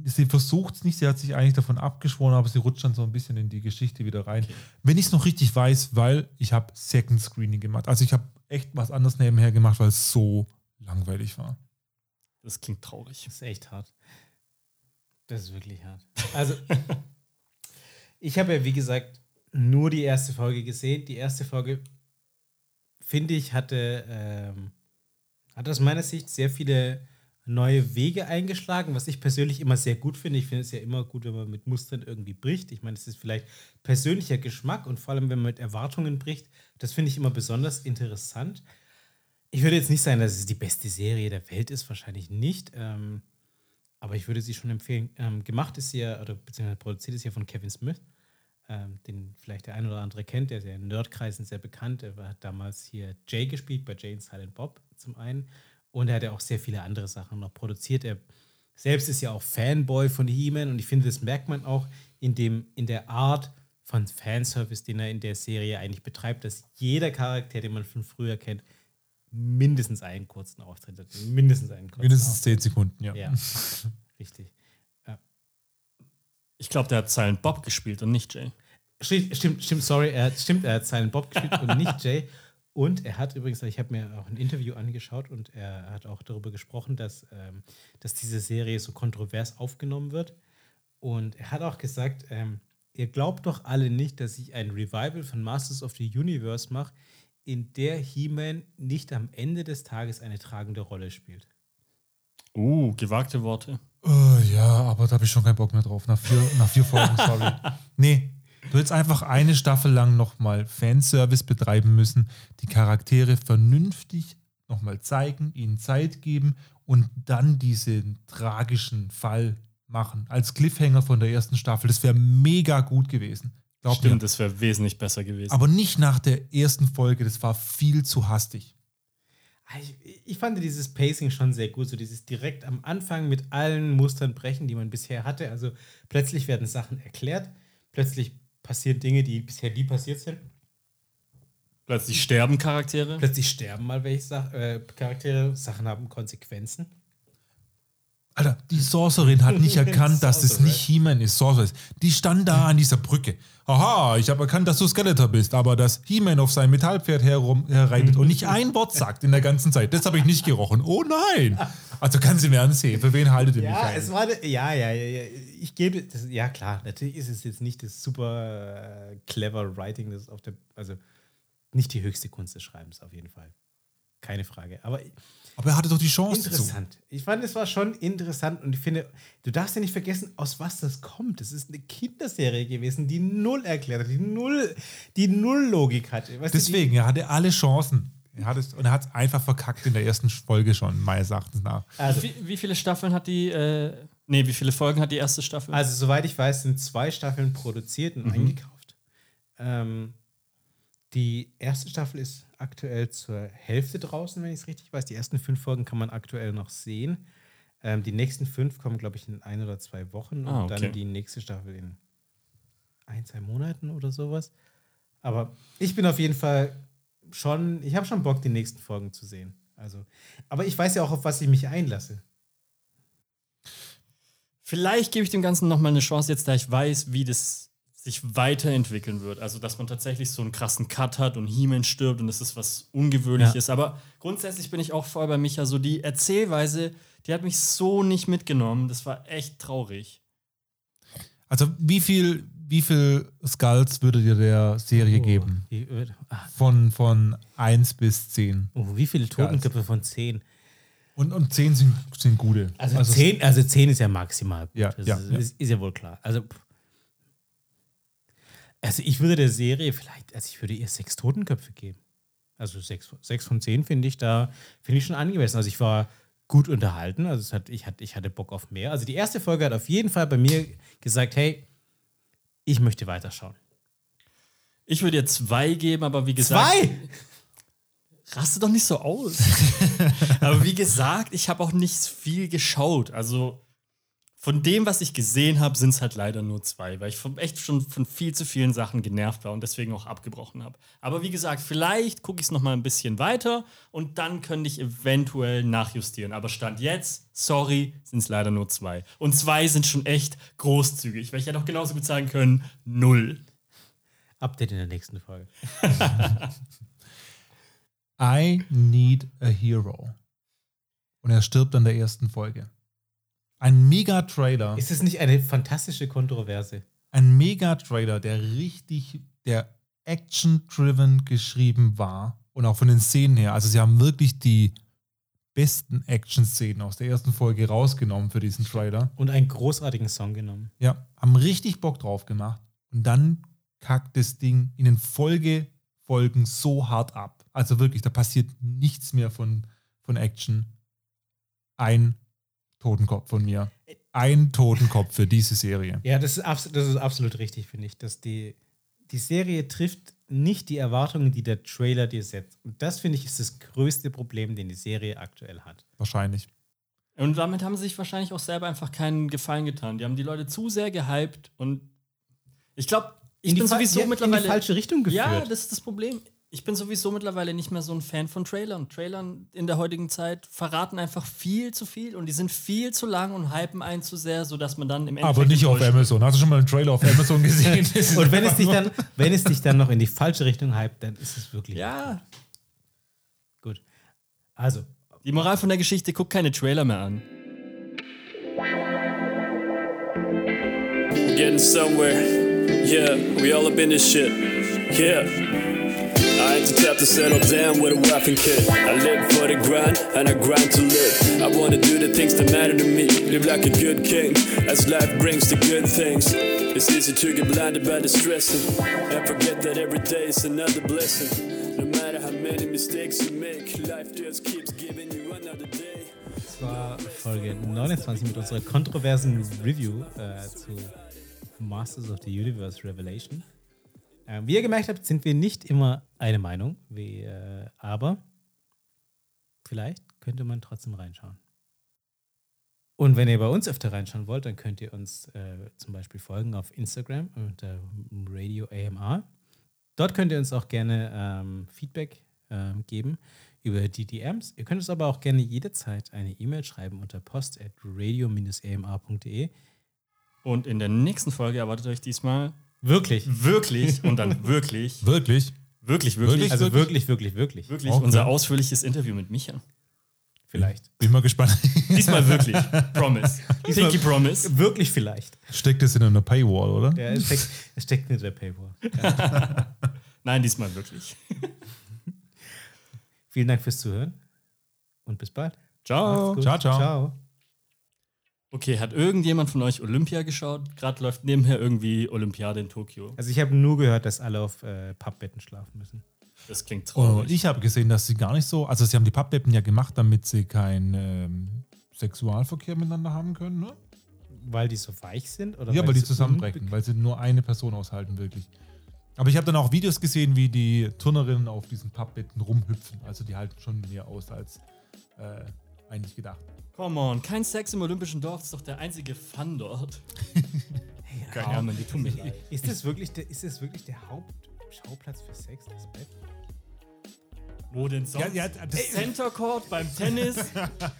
Sie versucht es nicht, sie hat sich eigentlich davon abgeschworen, aber sie rutscht dann so ein bisschen in die Geschichte wieder rein. Wenn ich es noch richtig weiß, weil ich habe Second Screening gemacht. Also ich habe echt was anderes nebenher gemacht, weil es so langweilig war. Das klingt traurig. Das ist echt hart. Das ist wirklich hart. Also, ich habe ja, wie gesagt, nur die erste Folge gesehen. Die erste Folge, finde ich, hatte, ähm, hat aus meiner Sicht sehr viele neue Wege eingeschlagen, was ich persönlich immer sehr gut finde. Ich finde es ja immer gut, wenn man mit Mustern irgendwie bricht. Ich meine, es ist vielleicht persönlicher Geschmack und vor allem, wenn man mit Erwartungen bricht. Das finde ich immer besonders interessant. Ich würde jetzt nicht sagen, dass es die beste Serie der Welt ist, wahrscheinlich nicht. Ähm, aber ich würde sie schon empfehlen. Ähm, gemacht ist sie ja, oder beziehungsweise produziert ist ja von Kevin Smith, ähm, den vielleicht der ein oder andere kennt, der ist ja in Nerdkreisen sehr bekannt. Er hat damals hier Jay gespielt, bei Jay und Silent Bob zum einen. Und er hat ja auch sehr viele andere Sachen noch produziert. Er selbst ist ja auch Fanboy von He-Man und ich finde, das merkt man auch in, dem, in der Art von Fanservice, den er in der Serie eigentlich betreibt, dass jeder Charakter, den man von früher kennt, mindestens einen kurzen Auftritt hat. Mindestens einen kurzen Mindestens 10 Sekunden, ja. ja, richtig. Ich glaube, der hat Silent Bob gespielt und nicht Jay. Stimmt, stimmt, stimmt, sorry, er hat, stimmt, er hat Silent Bob gespielt und nicht Jay. Und er hat übrigens, ich habe mir auch ein Interview angeschaut und er hat auch darüber gesprochen, dass, ähm, dass diese Serie so kontrovers aufgenommen wird. Und er hat auch gesagt, ähm, ihr glaubt doch alle nicht, dass ich ein Revival von Masters of the Universe mache, in der He-Man nicht am Ende des Tages eine tragende Rolle spielt. Uh, gewagte Worte. Oh, ja, aber da habe ich schon keinen Bock mehr drauf. Nach vier, nach vier Folgen, sorry. Nee, du hättest einfach eine Staffel lang nochmal Fanservice betreiben müssen, die Charaktere vernünftig nochmal zeigen, ihnen Zeit geben und dann diesen tragischen Fall machen. Als Cliffhanger von der ersten Staffel. Das wäre mega gut gewesen. Glaub Stimmt, mir. das wäre wesentlich besser gewesen. Aber nicht nach der ersten Folge. Das war viel zu hastig. Ich, ich fand dieses Pacing schon sehr gut, so dieses direkt am Anfang mit allen Mustern brechen, die man bisher hatte. Also plötzlich werden Sachen erklärt, plötzlich passieren Dinge, die bisher nie passiert sind. Plötzlich sterben Charaktere. Plötzlich sterben mal welche Sa äh, Charaktere, Sachen haben Konsequenzen. Alter, die Sorcerin hat nicht erkannt, dass es nicht He-Man ist. Sorcerer ist. Die stand da an dieser Brücke. Aha, ich habe erkannt, dass du Skeletor bist, aber dass He-Man auf seinem Metallpferd herum herreitet und nicht ein Wort sagt in der ganzen Zeit, das habe ich nicht gerochen. Oh nein! Also kannst du mir ansehen, für wen haltet ihr mich Ja, ein? es war, ja, ja, ja, ja. Ich gebe, das, ja klar, natürlich ist es jetzt nicht das super äh, clever Writing, das auf der, also nicht die höchste Kunst des Schreibens auf jeden Fall. Keine Frage. Aber Aber er hatte doch die Chance dazu. interessant. Ich fand, es war schon interessant und ich finde, du darfst ja nicht vergessen, aus was das kommt. Das ist eine Kinderserie gewesen, die null erklärt hat, die null, die null Logik hatte. Weißt du, Deswegen, er hatte alle Chancen. Er hat es, und er hat es einfach verkackt in der ersten Folge schon, meines Erachtens nach. Also, Wie, wie viele Staffeln hat die, äh, nee, wie viele Folgen hat die erste Staffel? also, soweit ich weiß, sind zwei Staffeln produziert und eingekauft. Ähm, die erste Staffel ist aktuell zur Hälfte draußen, wenn ich es richtig weiß. Die ersten fünf Folgen kann man aktuell noch sehen. Ähm, die nächsten fünf kommen, glaube ich, in ein oder zwei Wochen und Ah, okay. dann die nächste Staffel in ein, zwei Monaten oder sowas. Aber ich bin auf jeden Fall schon, ich habe schon Bock, die nächsten Folgen zu sehen. Also, aber ich weiß ja auch, auf was ich mich einlasse. Vielleicht gebe ich dem Ganzen nochmal eine Chance, jetzt da ich weiß, wie das sich weiterentwickeln wird. Also, dass man tatsächlich so einen krassen Cut hat und He-Man stirbt und das ist was Ungewöhnliches. Aber grundsätzlich bin ich auch voll bei Micha. So die Erzählweise, die hat mich so nicht mitgenommen. Das war echt traurig. Also, wie viel, wie viel Skulls würdet ihr der Serie geben? Wie, äh, ah, Von, von 1 bis 10. oh, wie viele Totenköpfe von 10? Und, und 10 sind, sind gute. Also, 10, also 10 ist ja maximal. Gut. Ja, das ja, ist, ja. Ist, ist ja wohl klar. Also, pff. Also ich würde der Serie vielleicht, also ich würde ihr sechs Totenköpfe geben. Also sechs, sechs von zehn finde ich da, finde ich schon angemessen. Also ich war gut unterhalten, also hat, ich, hatte, ich hatte Bock auf mehr. Also die erste Folge hat auf jeden Fall bei mir gesagt, hey, ich möchte weiterschauen. Ich würde ihr zwei geben, aber wie gesagt. Zwei! Raste doch nicht so aus. Aber wie gesagt, ich habe auch nicht viel geschaut. Also von dem, was ich gesehen habe, sind es halt leider nur zwei, weil ich von, echt schon von viel zu vielen Sachen genervt war und deswegen auch abgebrochen habe. Aber wie gesagt, vielleicht gucke ich es noch mal ein bisschen weiter und dann könnte ich eventuell nachjustieren. Aber Stand jetzt, sorry, sind es leider nur zwei. Und zwei sind schon echt großzügig, weil ich hätte auch genauso gut sagen können, null. Update in der nächsten Folge. I need a hero. Und er stirbt an der ersten Folge. Ein Mega-Trailer. Ist es nicht eine fantastische Kontroverse? Ein Mega-Trailer, der richtig, der action-driven geschrieben war. Und auch von den Szenen her. Also sie haben wirklich die besten Action-Szenen aus der ersten Folge rausgenommen für diesen Trailer. Und einen großartigen Song genommen. Ja, haben richtig Bock drauf gemacht. Und dann kackt das Ding in den Folgefolgen so hart ab. Also wirklich, da passiert nichts mehr von, von Action. Ein Totenkopf von mir. Ein Totenkopf für diese Serie. Ja, das ist, abs das ist absolut richtig, finde ich, dass die, die Serie trifft nicht die Erwartungen, die der Trailer dir setzt. Und das, finde ich, ist das größte Problem, den die Serie aktuell hat. Wahrscheinlich. Und damit haben sie sich wahrscheinlich auch selber einfach keinen Gefallen getan. Die haben die Leute zu sehr gehypt und ich glaube, ich bin Fa- sowieso ja, mittlerweile. in die falsche Richtung geführt. Ja, das ist das Problem. Ich bin sowieso mittlerweile nicht mehr so ein Fan von Trailern. Trailern in der heutigen Zeit verraten einfach viel zu viel und die sind viel zu lang und hypen einen zu sehr, sodass man dann im Endeffekt. Aber nicht auf Amazon. Hast du schon mal einen Trailer auf Amazon gesehen? Und wenn es, dich dann, wenn es dich dann noch in die falsche Richtung hypt, dann ist es wirklich Ja, gut. Also, die Moral von der Geschichte, guck keine Trailer mehr an. Getting somewhere. Yeah, we all up in this shit. Yeah. The type to settle down with a wife and kid. I live for the grind and I grind to live. I wanna do the things that matter to me. Live like a good king as life brings the good things. It's easy to get blinded by the stressing and forget that every day is another blessing. No matter how many mistakes you make, life just keeps giving you another day. das war Folge 29 mit unserer kontroversen Review äh, zu Masters of the Universe Revelation. Ähm, wie ihr gemerkt habt, sind wir nicht immer eine Meinung, wie, äh, aber vielleicht könnte man trotzdem reinschauen. Und wenn ihr bei uns öfter reinschauen wollt, dann könnt ihr uns äh, zum Beispiel folgen auf Instagram unter Radio AMR. Dort könnt ihr uns auch gerne ähm, Feedback ähm, geben über die DMs. Ihr könnt uns aber auch gerne jederzeit eine E-Mail schreiben unter post at radio-ama.de. Und in der nächsten Folge erwartet euch diesmal Wirklich. wirklich und dann wirklich, Wirklich? wirklich, wirklich, Wirklich? Also wirklich, wirklich, wirklich. wirklich Okay. unser ausführliches Interview mit Micha. Vielleicht. Bin mal gespannt. Diesmal wirklich. Promise. Diesmal- Pinky Promise. Wirklich vielleicht. Steckt das in einer Paywall, oder? Ja, es steckt, es steckt hinter der Paywall. Nein, diesmal wirklich. Vielen Dank fürs Zuhören und bis bald. Ciao. Ciao, ciao. Ciao. Okay, hat irgendjemand von euch Olympia geschaut? Gerade läuft nebenher irgendwie Olympiade in Tokio. Also ich habe nur gehört, dass alle auf äh, Pappbetten schlafen müssen. Das klingt Und traurig. Oh, ich habe gesehen, dass sie gar nicht so, also sie haben die Pappbetten ja gemacht, damit sie keinen ähm, Sexualverkehr miteinander haben können, ne? Weil die so weich sind? Oder ja, weil die sie zusammenbrechen, weil sie nur eine Person aushalten, wirklich. Aber ich habe dann auch Videos gesehen, wie die Turnerinnen auf diesen Pappbetten rumhüpfen. Also die halten schon mehr aus als äh, eigentlich gedacht. Come on, kein Sex im Olympischen Dorf ist doch der einzige Fun dort. Keine Ahnung, die tun mir leid. Ist das wirklich der, ist das wirklich der Hauptschauplatz für Sex, das Bett? Wo denn sonst? Ja, ja, das- Center Court beim Tennis,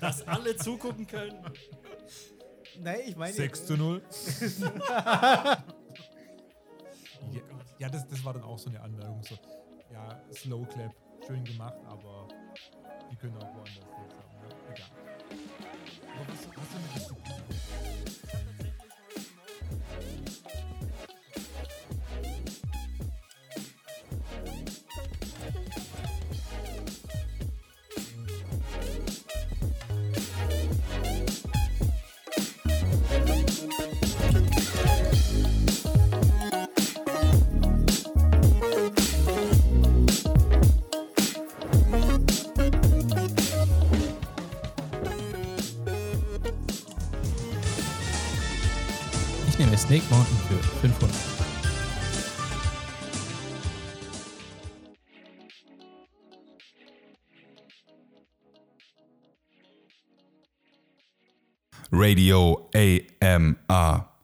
dass alle zugucken können. Nein, ich meine. 6 zu 0. ja, ja das, das war dann auch so eine Anmerkung. So, ja, Slow Clap, schön gemacht, aber die können auch woanders Sex haben. Ne? Egal. Aber was, hast du Ich nehme Snake Mountain für 500. Radio AMR.